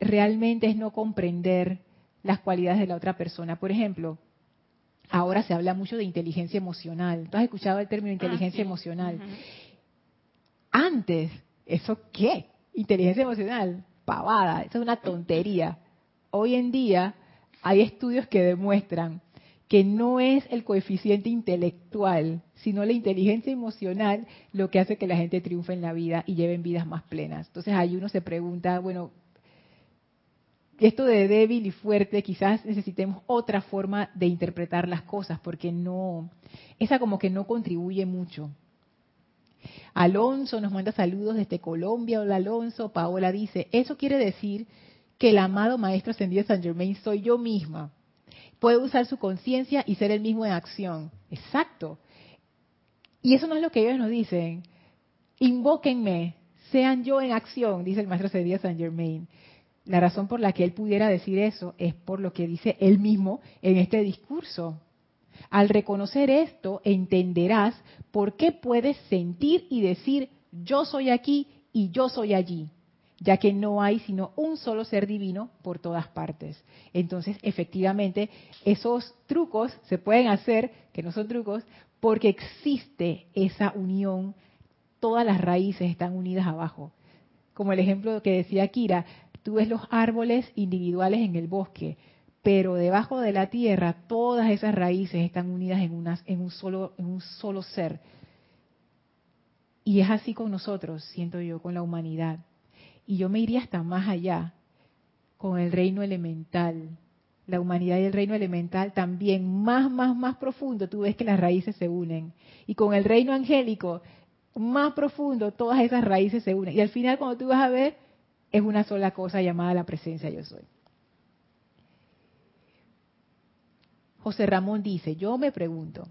realmente es no comprender las cualidades de la otra persona. Por ejemplo, ahora se habla mucho de inteligencia emocional. ¿Tú has escuchado el término ah, inteligencia emocional? Antes, ¿eso qué? Inteligencia emocional, pavada, eso es una tontería. Hoy en día hay estudios que demuestran que no es el coeficiente intelectual, sino la inteligencia emocional lo que hace que la gente triunfe en la vida y lleven vidas más plenas. Entonces ahí uno se pregunta, bueno, esto de débil y fuerte, quizás necesitemos otra forma de interpretar las cosas, porque no, esa como que no contribuye mucho. Alonso nos manda saludos desde Colombia. Hola Alonso. Paola dice, eso quiere decir que el amado Maestro Ascendido San Germain soy yo misma. Puede usar su conciencia y ser el mismo en acción. Exacto. Y eso no es lo que ellos nos dicen. Invóquenme, sean yo en acción, dice el Maestro Ascendido San Germain. La razón por la que él pudiera decir eso es por lo que dice él mismo en este discurso. Al reconocer esto, entenderás por qué puedes sentir y decir, yo soy aquí y yo soy allí, ya que no hay sino un solo ser divino por todas partes. Entonces, efectivamente, esos trucos se pueden hacer, que no son trucos, porque existe esa unión, todas las raíces están unidas abajo. Como el ejemplo que decía Kira, tú ves los árboles individuales en el bosque, pero debajo de la tierra todas esas raíces están unidas en, en, un, solo, en un solo ser. Y es así con nosotros, siento yo, con la humanidad. Y yo me iría hasta más allá, con el reino elemental. La humanidad y el reino elemental también, más, más, más profundo, tú ves que las raíces se unen. Y con el reino angélico, más profundo, todas esas raíces se unen. Y al final, cuando tú vas a ver, es una sola cosa llamada la presencia yo soy. José Ramón dice, yo me pregunto,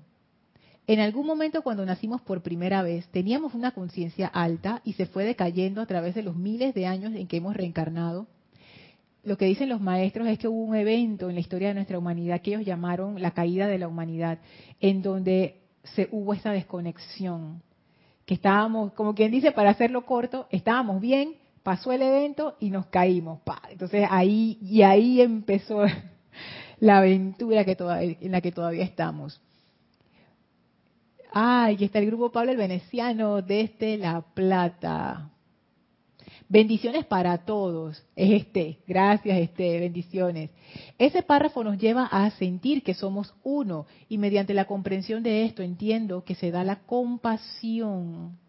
en algún momento cuando nacimos por primera vez teníamos una conciencia alta y se fue decayendo a través de los miles de años en que hemos reencarnado. Lo que dicen los maestros es que hubo un evento en la historia de nuestra humanidad que ellos llamaron la caída de la humanidad, en donde se hubo esa desconexión, que estábamos, como quien dice, para hacerlo corto, estábamos bien, pasó el evento y nos caímos. Pa. Entonces ahí, y ahí empezó la aventura que todavía, en la que todavía estamos. Ay, aquí está el grupo Pablo el Veneciano desde La Plata. Bendiciones para todos. Es este. Gracias, este. Bendiciones. Ese párrafo nos lleva a sentir que somos uno y mediante la comprensión de esto entiendo que se da la compasión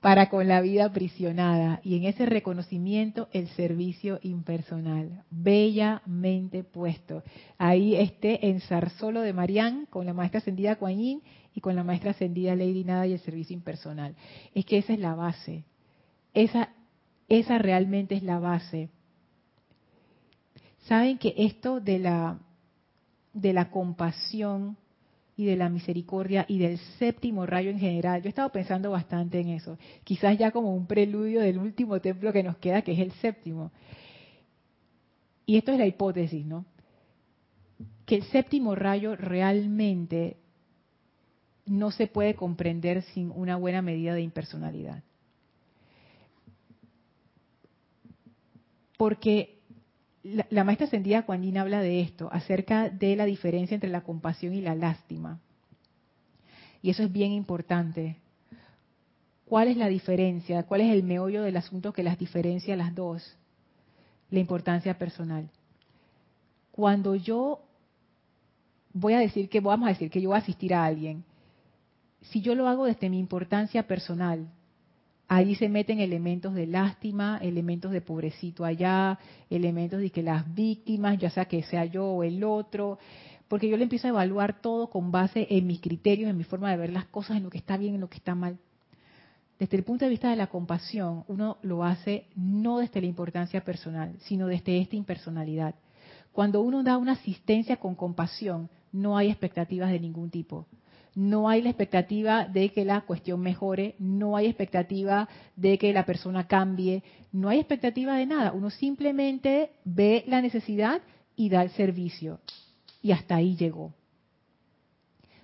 para con la vida aprisionada y en ese reconocimiento el servicio impersonal, bellamente puesto. Ahí esté en Zarzolo de Marián con la maestra ascendida Kuan y con la maestra ascendida Lady Nada y el servicio impersonal. Es que esa es la base. Esa, esa realmente es la base. Saben que esto de la, de la compasión y de la misericordia y del séptimo rayo en general. Yo he estado pensando bastante en eso, quizás ya como un preludio del último templo que nos queda, que es el séptimo. Y esto es la hipótesis, ¿no? Que el séptimo rayo realmente no se puede comprender sin una buena medida de impersonalidad. Porque la, maestra ascendida Kuan habla de esto, acerca de la diferencia entre la compasión y la lástima. Y eso es bien importante. ¿Cuál es la diferencia? ¿Cuál es el meollo del asunto que las diferencia las dos? La importancia personal. Cuando yo voy a decir que vamos a decir que yo voy a asistir a alguien, si yo lo hago desde mi importancia personal, Ahí se meten elementos de lástima, elementos de pobrecito allá, elementos de que las víctimas, ya sea que sea yo o el otro, porque yo le empiezo a evaluar todo con base en mis criterios, en mi forma de ver las cosas, en lo que está bien, en lo que está mal. Desde el punto de vista de la compasión, uno lo hace no desde la importancia personal, sino desde esta impersonalidad. Cuando uno da una asistencia con compasión, no hay expectativas de ningún tipo no hay la expectativa de que la cuestión mejore, no hay expectativa de que la persona cambie, no hay expectativa de nada. Uno simplemente ve la necesidad y da el servicio. Y hasta ahí llegó.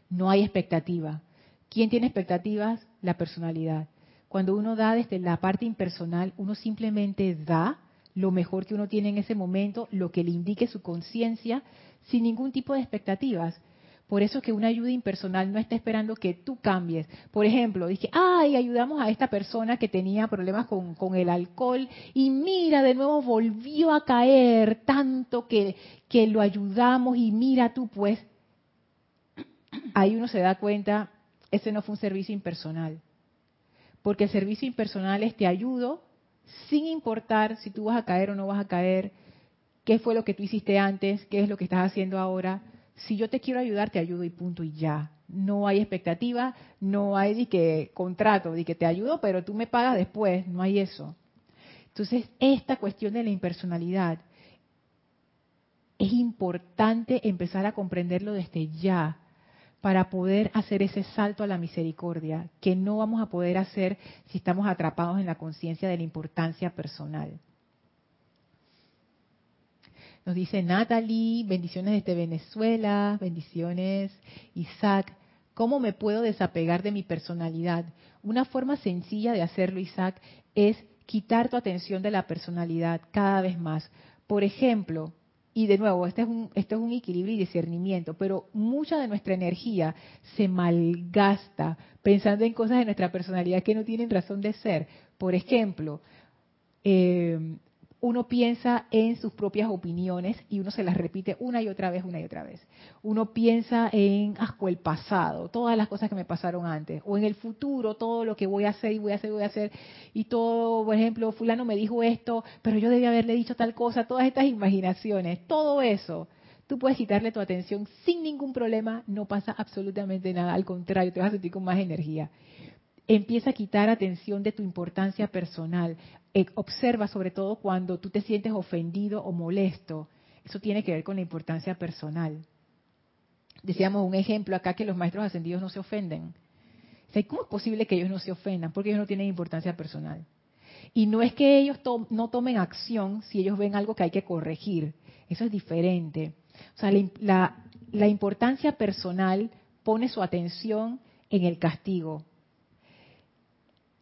No hay expectativa. ¿Quién tiene expectativas? La personalidad. Cuando uno da desde la parte impersonal, uno simplemente da lo mejor que uno tiene en ese momento, lo que le indique su conciencia, sin ningún tipo de expectativas. Por eso que una ayuda impersonal no está esperando que tú cambies. Por ejemplo, dije, ay, ayudamos a esta persona que tenía problemas con, con el alcohol y mira, de nuevo volvió a caer tanto que, que lo ayudamos y mira tú pues, ahí uno se da cuenta, ese no fue un servicio impersonal. Porque el servicio impersonal es te ayudo sin importar si tú vas a caer o no vas a caer, qué fue lo que tú hiciste antes, qué es lo que estás haciendo ahora si yo te quiero ayudar, te ayudo y punto y ya. No hay expectativa, no hay de que contrato, de que te ayudo, pero tú me pagas después, no hay eso. Entonces, esta cuestión de la impersonalidad es importante empezar a comprenderlo desde ya para poder hacer ese salto a la misericordia, que no vamos a poder hacer si estamos atrapados en la conciencia de la importancia personal. Nos dice Natalie, bendiciones desde Venezuela, bendiciones Isaac. ¿Cómo me puedo desapegar de mi personalidad? Una forma sencilla de hacerlo, Isaac, es quitar tu atención de la personalidad cada vez más. Por ejemplo, y de nuevo, este es un, esto es un equilibrio y discernimiento, pero mucha de nuestra energía se malgasta pensando en cosas de nuestra personalidad que no tienen razón de ser. Por ejemplo, eh, uno piensa en sus propias opiniones y uno se las repite una y otra vez, una y otra vez. Uno piensa en asco el pasado, todas las cosas que me pasaron antes, o en el futuro, todo lo que voy a hacer y voy a hacer y voy a hacer, y todo, por ejemplo, fulano me dijo esto, pero yo debía haberle dicho tal cosa, todas estas imaginaciones, todo eso. Tú puedes quitarle tu atención sin ningún problema, no pasa absolutamente nada, al contrario, te vas a sentir con más energía empieza a quitar atención de tu importancia personal. Eh, observa sobre todo cuando tú te sientes ofendido o molesto. Eso tiene que ver con la importancia personal. Decíamos un ejemplo acá que los maestros ascendidos no se ofenden. ¿Cómo es posible que ellos no se ofendan? Porque ellos no tienen importancia personal. Y no es que ellos no tomen acción si ellos ven algo que hay que corregir. Eso es diferente. O sea, la importancia personal pone su atención en el castigo,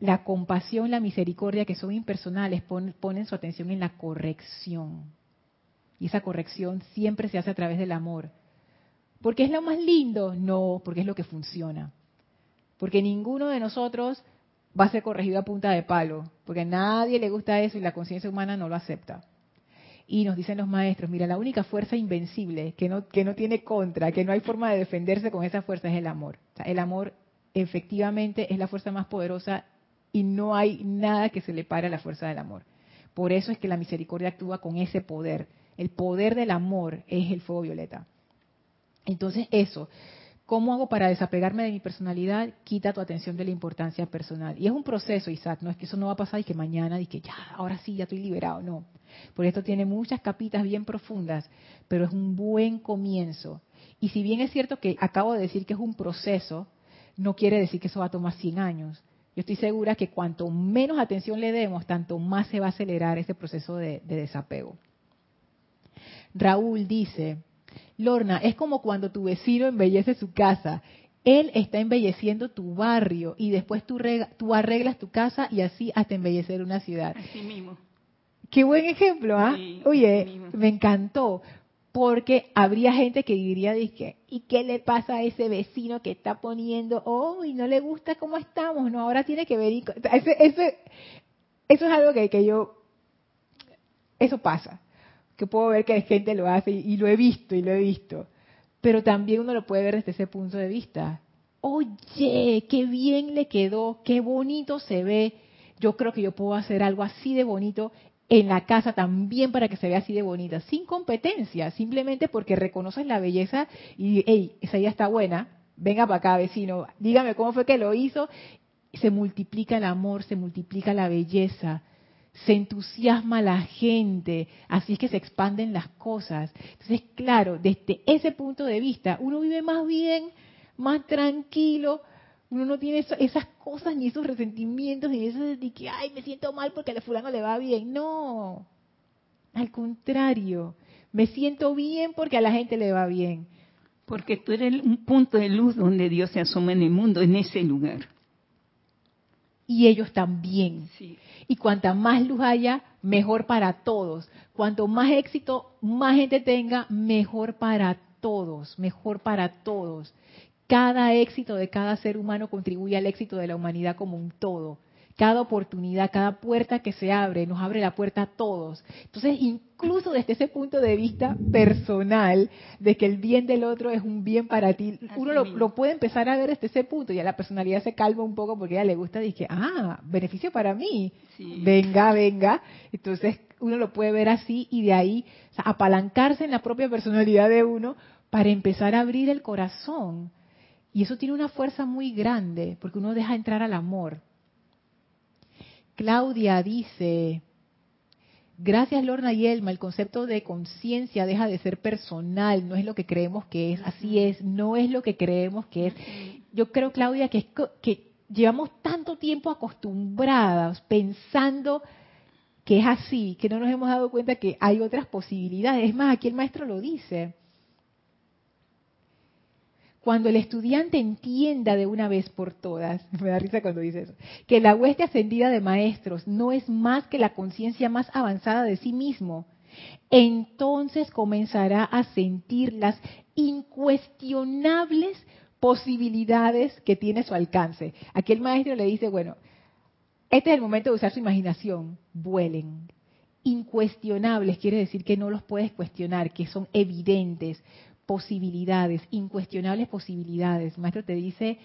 la compasión, la misericordia, que son impersonales, ponen su atención en la corrección. Y esa corrección siempre se hace a través del amor. ¿Porque es lo más lindo? No, porque es lo que funciona. Porque ninguno de nosotros va a ser corregido a punta de palo, porque a nadie le gusta eso y la conciencia humana no lo acepta. Y nos dicen los maestros, mira, la única fuerza invencible, que no, que no tiene contra, que no hay forma de defenderse con esa fuerza, es el amor. el amor efectivamente es la fuerza más poderosa y no hay nada que se le pare a la fuerza del amor. Por eso es que la misericordia actúa con ese poder. El poder del amor es el fuego violeta. Entonces eso, ¿cómo hago para desapegarme de mi personalidad? Quita tu atención de la importancia personal. Y es un proceso, Isaac, no es que eso no va a pasar y que mañana y que ya, ahora sí, ya estoy liberado, no. Por esto tiene muchas capitas bien profundas, pero es un buen comienzo. Y si bien es cierto que acabo de decir que es un proceso, no quiere decir que eso va a tomar 100 años. Yo estoy segura que cuanto menos atención le demos, tanto más se va a acelerar ese proceso de, desapego. Raúl dice, Lorna, es como cuando tu vecino embellece su casa. Él está embelleciendo tu barrio y después tú, tú arreglas tu casa y así hasta embellecer una ciudad. Así mismo. Qué buen ejemplo, ¿ah? Oye, me encantó porque habría gente que diría, ¿y qué le pasa a ese vecino que está poniendo, oh, y no le gusta cómo estamos, no, ahora tiene que ver, ese, ese, eso es algo que, yo, eso pasa, que puedo ver que gente lo hace y, lo he visto y lo he visto, pero también uno lo puede ver desde ese punto de vista. Oye, qué bien le quedó, qué bonito se ve. Yo creo que yo puedo hacer algo así de bonito en la casa también para que se vea así de bonita, sin competencia, simplemente porque reconoces la belleza y, hey, esa idea está buena, venga para acá, vecino, dígame cómo fue que lo hizo. Se multiplica el amor, se multiplica la belleza, se entusiasma la gente, así es que se expanden las cosas. Entonces, claro, desde ese punto de vista, uno vive más bien, más tranquilo, uno no tiene esas cosas ni esos resentimientos ni eso de que, ay, me siento mal porque a fulano le va bien. No, al contrario, me siento bien porque a la gente le va bien. Porque tú eres un punto de luz donde Dios se asoma en el mundo, en ese lugar. Y ellos también. Y cuanta más luz haya, mejor para todos. Cuanto más éxito, más gente tenga, mejor para todos, mejor para todos cada éxito de cada ser humano contribuye al éxito de la humanidad como un todo. Cada oportunidad, cada puerta que se abre, nos abre la puerta a todos. Entonces, incluso desde ese punto de vista personal, de que el bien del otro es un bien para ti, uno lo, puede empezar a ver desde ese punto. Ya la personalidad se calma un poco porque a ella le gusta, y ah, beneficio para mí. Venga, venga. Entonces, uno lo puede ver así y de ahí apalancarse en la propia personalidad de uno para empezar a abrir el corazón y eso tiene una fuerza muy grande, porque uno deja entrar al amor. Claudia dice, gracias Lorna y Elma, el concepto de conciencia deja de ser personal, no es lo que creemos que es, así es, no es lo que creemos que es. Yo creo, Claudia, que, es, que llevamos tanto tiempo acostumbrados pensando que es así, que no nos hemos dado cuenta que hay otras posibilidades. Es más, aquí el maestro lo dice. Cuando el estudiante entienda de una vez por todas, me da risa cuando dice eso, que la hueste ascendida de maestros no es más que la conciencia más avanzada de sí mismo, entonces comenzará a sentir las incuestionables posibilidades que tiene su alcance. Aquí el maestro le dice, bueno, este es el momento de usar su imaginación, vuelen. Incuestionables quiere decir que no los puedes cuestionar, que son evidentes, posibilidades, incuestionables posibilidades. maestro te dice,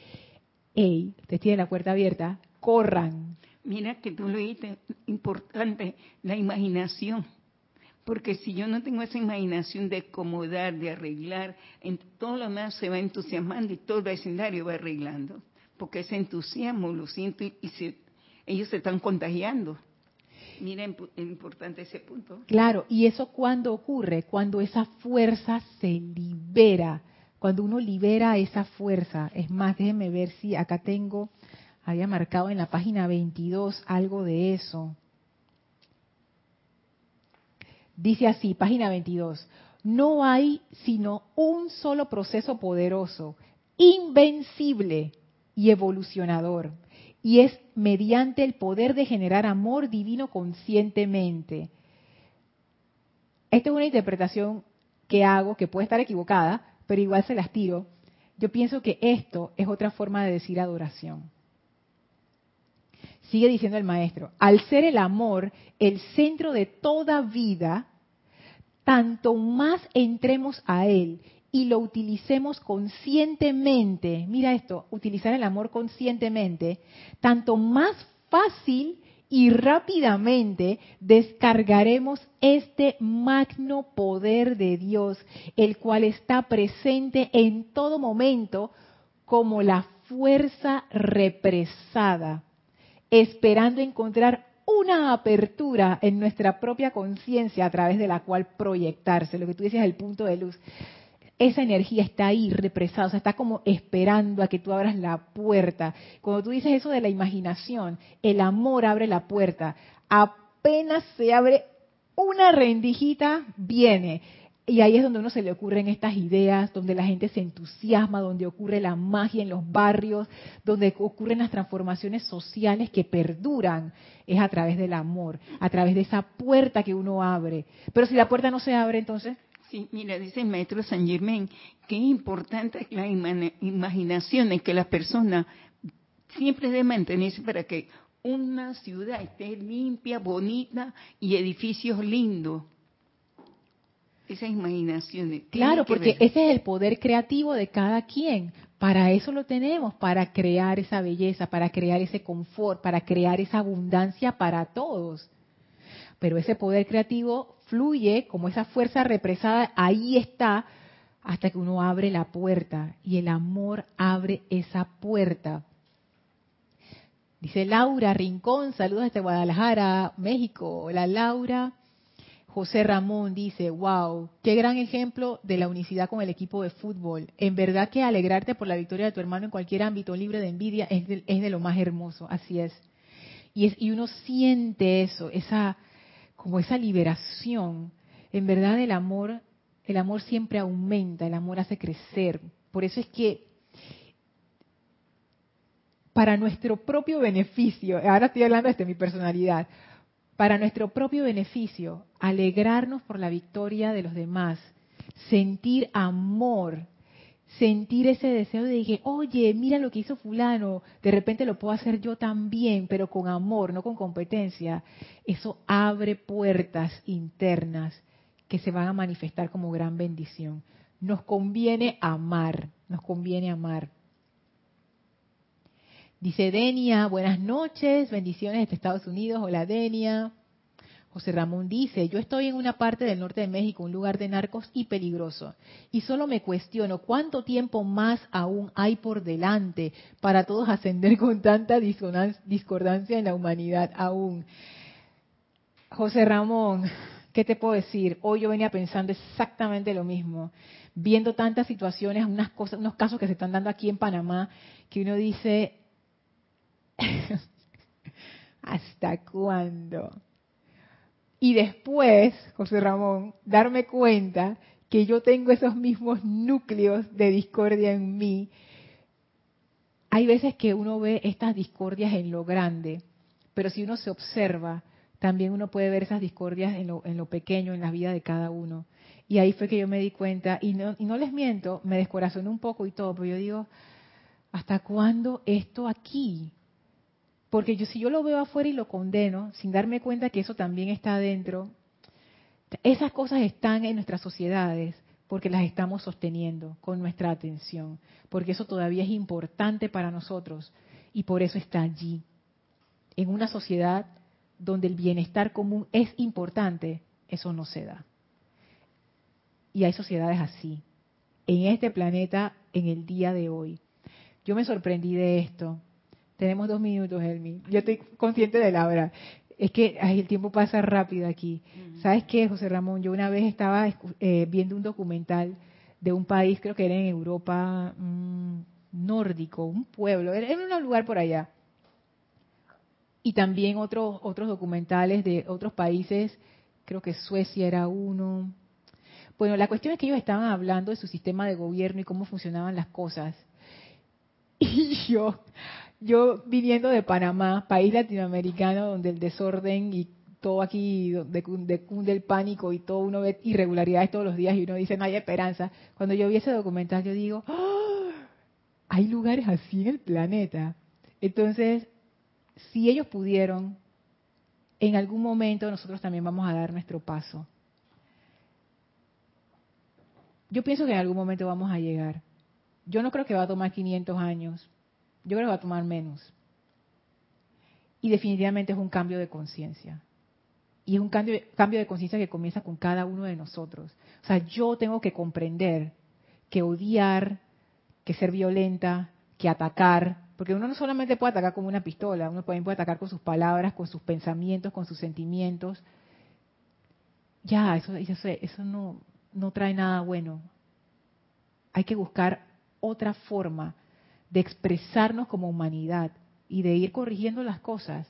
hey, te tiene la puerta abierta, corran. Mira que tú lo dijiste, importante, la imaginación. Porque si yo no tengo esa imaginación de acomodar, de arreglar, en todo lo demás se va entusiasmando y todo el escenario va arreglando. Porque ese entusiasmo lo siento y, ellos se están contagiando. Mira, importante ese punto. Claro, y eso cuando ocurre, cuando esa fuerza se libera, cuando uno libera esa fuerza. Es más, déjenme ver si acá tengo, había marcado en la página 22 algo de eso. Dice así, página 22, no hay sino un solo proceso poderoso, invencible y evolucionador y es mediante el poder de generar amor divino conscientemente. Esta es una interpretación que hago, que puede estar equivocada, pero igual se las tiro. Yo pienso que esto es otra forma de decir adoración. Sigue diciendo el maestro, al ser el amor el centro de toda vida, tanto más entremos a él y lo utilicemos conscientemente, mira esto, utilizar el amor conscientemente, tanto más fácil y rápidamente descargaremos este magno poder de Dios, el cual está presente en todo momento como la fuerza represada, esperando encontrar una apertura en nuestra propia conciencia a través de la cual proyectarse. Lo que tú es el punto de luz esa energía está ahí represada, o sea, está como esperando a que tú abras la puerta. Cuando tú dices eso de la imaginación, el amor abre la puerta. Apenas se abre una rendijita, viene. Y ahí es donde uno se le ocurren estas ideas, donde la gente se entusiasma, donde ocurre la magia en los barrios, donde ocurren las transformaciones sociales que perduran. Es a través del amor, a través de esa puerta que uno abre. Pero si la puerta no se abre, entonces Sí, mira, dice el maestro San Germain, que es importante la imaginación en que la persona siempre debe mantenerse para que una ciudad esté limpia, bonita y edificios lindos. Esas imaginaciones. Claro, porque ese es el poder creativo de cada quien. Para eso lo tenemos, para crear esa belleza, para crear ese confort, para crear esa abundancia para todos. Pero ese poder creativo fluye como esa fuerza represada, ahí está, hasta que uno abre la puerta y el amor abre esa puerta. Dice Laura Rincón, saludos desde Guadalajara, México. Hola Laura. José Ramón dice, wow, qué gran ejemplo de la unicidad con el equipo de fútbol. En verdad que alegrarte por la victoria de tu hermano en cualquier ámbito libre de envidia es de, lo más hermoso, así es. Y, es. y uno siente eso, esa, como esa liberación. En verdad el amor, el amor siempre aumenta, el amor hace crecer. Por eso es que para nuestro propio beneficio, ahora estoy hablando de mi personalidad, para nuestro propio beneficio, alegrarnos por la victoria de los demás, sentir amor, sentir ese deseo de que, oye, mira lo que hizo fulano, de repente lo puedo hacer yo también, pero con amor, no con competencia, eso abre puertas internas que se van a manifestar como gran bendición. Nos conviene amar, nos conviene amar. Dice Denia, buenas noches, bendiciones desde Estados Unidos, hola Denia. José Ramón dice, yo estoy en una parte del norte de México, un lugar de narcos y peligroso, y solo me cuestiono cuánto tiempo más aún hay por delante para todos ascender con tanta discordancia en la humanidad aún. José Ramón, ¿qué te puedo decir? Hoy yo venía pensando exactamente lo mismo, viendo tantas situaciones, unas cosas, unos casos que se están dando aquí en Panamá, que uno dice, ¿hasta cuándo? Y después, José Ramón, darme cuenta que yo tengo esos mismos núcleos de discordia en mí. Hay veces que uno ve estas discordias en lo grande, pero si uno se observa, también uno puede ver esas discordias en lo, en lo pequeño, en la vida de cada uno. Y ahí fue que yo me di cuenta, y no, y no les miento, me descorazoné un poco y todo, pero yo digo, ¿hasta cuándo esto aquí? Porque yo, si yo lo veo afuera y lo condeno, sin darme cuenta que eso también está adentro, esas cosas están en nuestras sociedades porque las estamos sosteniendo con nuestra atención, porque eso todavía es importante para nosotros y por eso está allí. En una sociedad donde el bienestar común es importante, eso no se da. Y hay sociedades así, en este planeta, en el día de hoy. Yo me sorprendí de esto. Tenemos dos minutos, Elmi. Yo estoy consciente de la hora. Es que el tiempo pasa rápido aquí. ¿Sabes qué, José Ramón? Yo una vez estaba eh, viendo un documental de un país, creo que era en Europa mm, nórdico, un pueblo, era en un lugar por allá. Y también otros otros documentales de otros países, creo que Suecia era uno. Bueno, la cuestión es que ellos estaban hablando de su sistema de gobierno y cómo funcionaban las cosas. Y yo, yo viniendo de Panamá, país latinoamericano donde el desorden y todo aquí de, cunde el pánico y todo uno ve irregularidades todos los días y uno dice no hay esperanza. Cuando yo vi ese documental yo digo, ¡Ah! hay lugares así en el planeta. Entonces, si ellos pudieron, en algún momento nosotros también vamos a dar nuestro paso. Yo pienso que en algún momento vamos a llegar. Yo no creo que va a tomar 500 años. Yo creo que va a tomar menos. Y definitivamente es un cambio de conciencia. Y es un cambio, cambio de conciencia que comienza con cada uno de nosotros. O sea, yo tengo que comprender que odiar, que ser violenta, que atacar, porque uno no solamente puede atacar con una pistola, uno también puede atacar con sus palabras, con sus pensamientos, con sus sentimientos. Ya, eso, eso, eso no, no trae nada bueno. Hay que buscar otra forma de expresarnos como humanidad y de ir corrigiendo las cosas.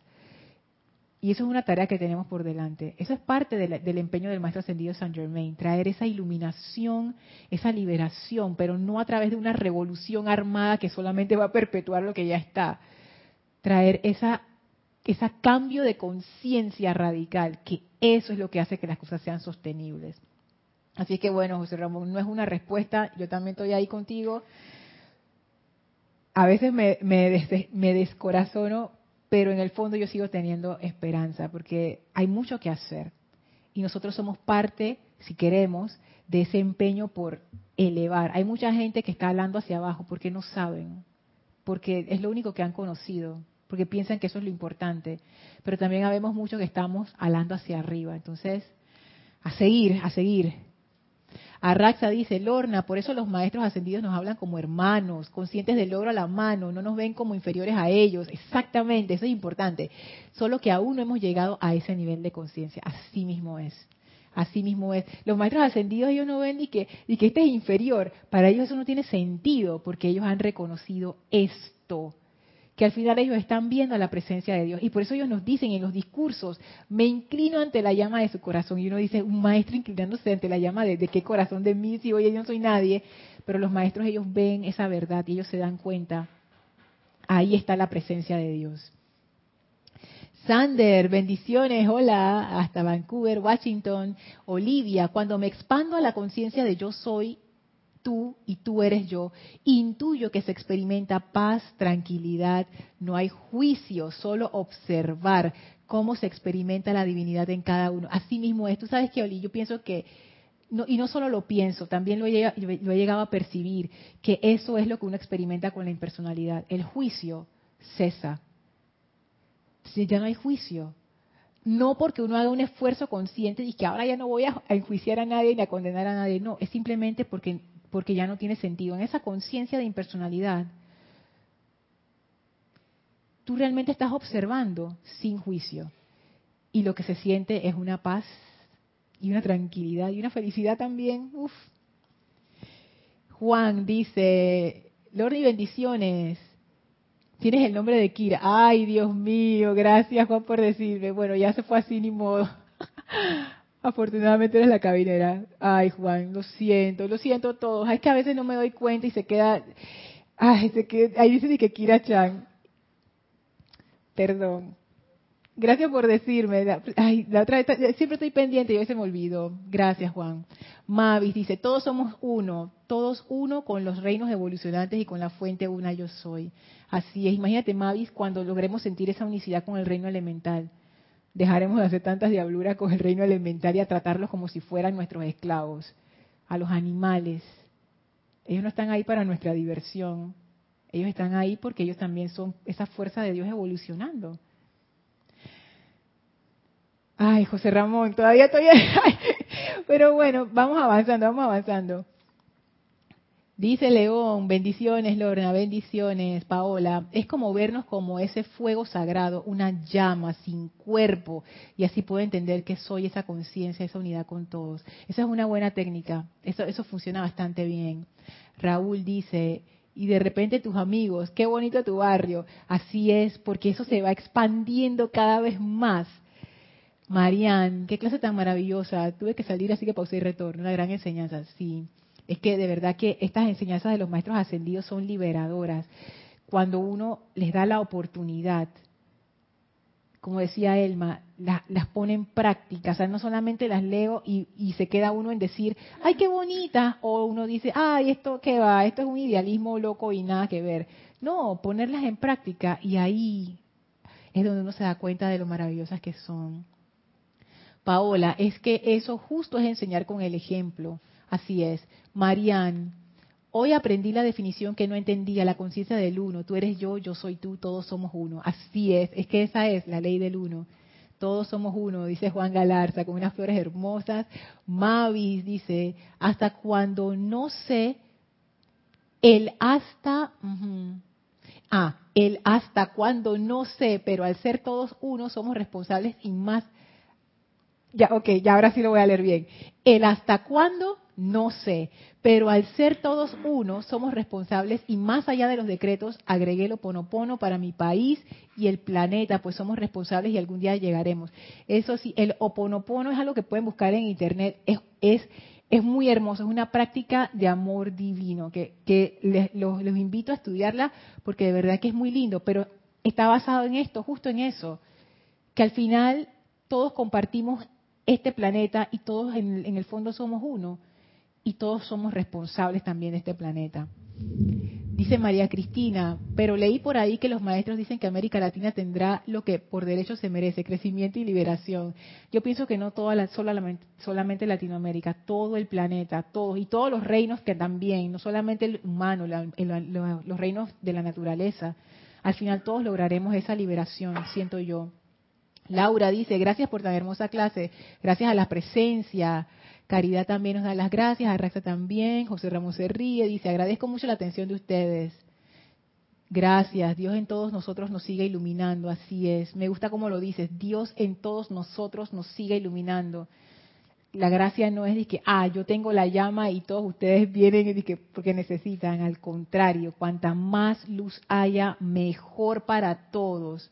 Y eso es una tarea que tenemos por delante. Eso es parte del, empeño del Maestro Ascendido Saint Germain, traer esa iluminación, esa liberación, pero no a través de una revolución armada que solamente va a perpetuar lo que ya está. Traer esa, ese cambio de conciencia radical, que eso es lo que hace que las cosas sean sostenibles. Así que bueno, José Ramón, no es una respuesta, yo también estoy ahí contigo. A veces me, me descorazono pero en el fondo yo sigo teniendo esperanza porque hay mucho que hacer y nosotros somos parte, si queremos, de ese empeño por elevar. Hay mucha gente que está hablando hacia abajo porque no saben, porque es lo único que han conocido, porque piensan que eso es lo importante, pero también habemos muchos que estamos hablando hacia arriba. Entonces, a seguir, a seguir, Arraxa dice, Lorna, por eso los maestros ascendidos nos hablan como hermanos, conscientes del logro a la mano, no nos ven como inferiores a ellos. Exactamente, eso es importante. Solo que aún no hemos llegado a ese nivel de conciencia. Así mismo es. Así mismo es. Los maestros ascendidos ellos no ven ni que, ni que este es inferior. Para ellos eso no tiene sentido porque ellos han reconocido esto que al final ellos están viendo la presencia de Dios. Y por eso ellos nos dicen en los discursos, me inclino ante la llama de su corazón. Y uno dice, un maestro inclinándose ante la llama de, qué corazón de mí, si oye, yo no soy nadie. Pero los maestros ellos ven esa verdad y ellos se dan cuenta, ahí está la presencia de Dios. Sander, bendiciones, hola, hasta Vancouver, Washington. Olivia, cuando me expando a la conciencia de yo soy, tú y tú eres yo. Intuyo que se experimenta paz, tranquilidad, no hay juicio, solo observar cómo se experimenta la divinidad en cada uno. Así mismo es. Tú sabes que, Oli, yo pienso que, no, y no solo lo pienso, también lo he, lo he llegado a percibir, que eso es lo que uno experimenta con la impersonalidad. El juicio cesa. Si ya no hay juicio, no porque uno haga un esfuerzo consciente y que ahora ya no voy a, enjuiciar a nadie ni a condenar a nadie, no, es simplemente porque porque ya no tiene sentido. En esa conciencia de impersonalidad, tú realmente estás observando sin juicio. Y lo que se siente es una paz y una tranquilidad y una felicidad también. Uf. Juan dice, Lord y bendiciones. Tienes el nombre de Kira. Ay, Dios mío, gracias Juan por decirme. Bueno, ya se fue así ni modo. Afortunadamente eres la cabinera. Ay, Juan, lo siento, lo siento todos. Es que a veces no me doy cuenta y se queda. Ay, se queda. Ahí dice que Kira Chan. Perdón. Gracias por decirme. Ay, la otra vez, siempre estoy pendiente y a veces me olvido. Gracias, Juan. Mavis dice, todos somos uno, todos uno con los reinos evolucionantes y con la fuente una yo soy. Así es. Imagínate, Mavis, cuando logremos sentir esa unicidad con el reino elemental dejaremos de hacer tantas diabluras con el reino elemental y a tratarlos como si fueran nuestros esclavos, a los animales. Ellos no están ahí para nuestra diversión, ellos están ahí porque ellos también son esa fuerza de Dios evolucionando. Ay, José Ramón, todavía estoy... Pero bueno, vamos avanzando, vamos avanzando. Dice León, bendiciones Lorna, bendiciones Paola. Es como vernos como ese fuego sagrado, una llama sin cuerpo. Y así puedo entender que soy esa conciencia, esa unidad con todos. Esa es una buena técnica. Eso, eso funciona bastante bien. Raúl dice, y de repente tus amigos, qué bonito tu barrio. Así es, porque eso se va expandiendo cada vez más. Marian, qué clase tan maravillosa. Tuve que salir así que pausé y retorno. Una gran enseñanza, sí es que de verdad que estas enseñanzas de los maestros ascendidos son liberadoras. cuando uno les da la oportunidad, como decía Elma, las pone en práctica. O sea, no solamente las leo y, y, se queda uno en decir, ay, qué bonita, o uno dice, ay, esto qué va, esto es un idealismo loco y nada que ver. No, ponerlas en práctica y ahí es donde uno se da cuenta de lo maravillosas que son. Paola, es que eso justo es enseñar con el ejemplo. Así es. Marian, hoy aprendí la definición que no entendía, la conciencia del uno. Tú eres yo, yo soy tú, todos somos uno. Así es, es que esa es la ley del uno. Todos somos uno, dice Juan Galarza, con unas flores hermosas. Mavis dice, hasta cuando no sé, el hasta... Ah, el hasta cuando no sé, pero al ser todos uno somos responsables y más ya, ok, ya ahora sí lo voy a leer bien. El hasta cuándo, no sé. Pero al ser todos uno, somos responsables y más allá de los decretos, agregué el oponopono para mi país y el planeta, pues somos responsables y algún día llegaremos. Eso sí, el oponopono es algo que pueden buscar en internet. Es, es, es muy hermoso, es una práctica de amor divino que, que les, los, los invito a estudiarla porque de verdad que es muy lindo, pero está basado en esto, justo en eso, que al final todos compartimos este planeta y todos en, el fondo somos uno y todos somos responsables también de este planeta. Dice María Cristina, pero leí por ahí que los maestros dicen que América Latina tendrá lo que por derecho se merece, crecimiento y liberación. Yo pienso que no toda la, solamente, Latinoamérica, todo el planeta, todos y todos los reinos que también, no solamente el humano, los reinos de la naturaleza. Al final todos lograremos esa liberación, siento yo. Laura dice, gracias por tan hermosa clase, gracias a la presencia. Caridad también nos da las gracias, Arraxa también, José Ramos se ríe, dice, agradezco mucho la atención de ustedes. Gracias, Dios en todos nosotros nos sigue iluminando, así es. Me gusta como lo dices, Dios en todos nosotros nos sigue iluminando. La gracia no es de que, ah, yo tengo la llama y todos ustedes vienen y que, porque necesitan, al contrario, cuanta más luz haya, mejor para todos.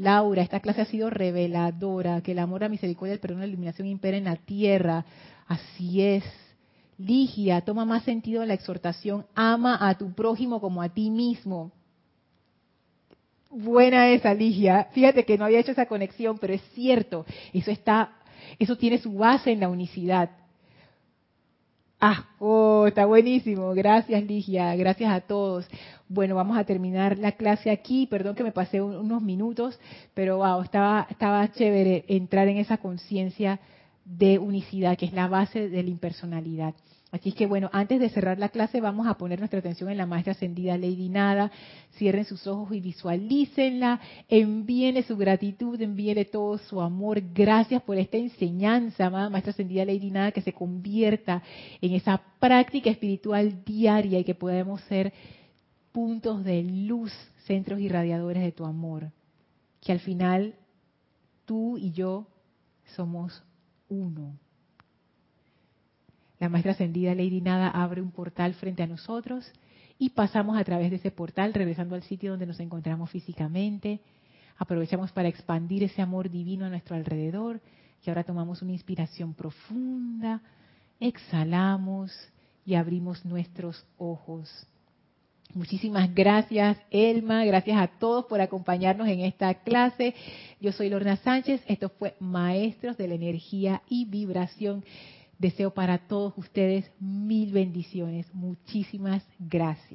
Laura, esta clase ha sido reveladora, que el amor, la misericordia, el perdón, la iluminación impera en la tierra. Así es. Ligia, toma más sentido en la exhortación, ama a tu prójimo como a ti mismo. Buena esa, Ligia. Fíjate que no había hecho esa conexión, pero es cierto. Eso está, eso tiene su base en la unicidad. Ah, oh, está buenísimo. Gracias, Ligia. Gracias a todos. Bueno, vamos a terminar la clase aquí. Perdón que me pasé unos minutos, pero wow, estaba, estaba chévere entrar en esa conciencia de unicidad, que es la base de la impersonalidad. Así que bueno, antes de cerrar la clase vamos a poner nuestra atención en la maestra ascendida Lady Nada. Cierren sus ojos y visualícenla. Envíenle su gratitud, envíenle todo su amor. Gracias por esta enseñanza, amada maestra ascendida Lady Nada, que se convierta en esa práctica espiritual diaria y que podamos ser puntos de luz, centros irradiadores de tu amor. Que al final tú y yo somos uno la maestra ascendida Lady Nada abre un portal frente a nosotros y pasamos a través de ese portal, regresando al sitio donde nos encontramos físicamente. Aprovechamos para expandir ese amor divino a nuestro alrededor y ahora tomamos una inspiración profunda, exhalamos y abrimos nuestros ojos. Muchísimas gracias, Elma. Gracias a todos por acompañarnos en esta clase. Yo soy Lorna Sánchez. Esto fue Maestros de la Energía y Vibración. Deseo para todos ustedes mil bendiciones. Muchísimas gracias.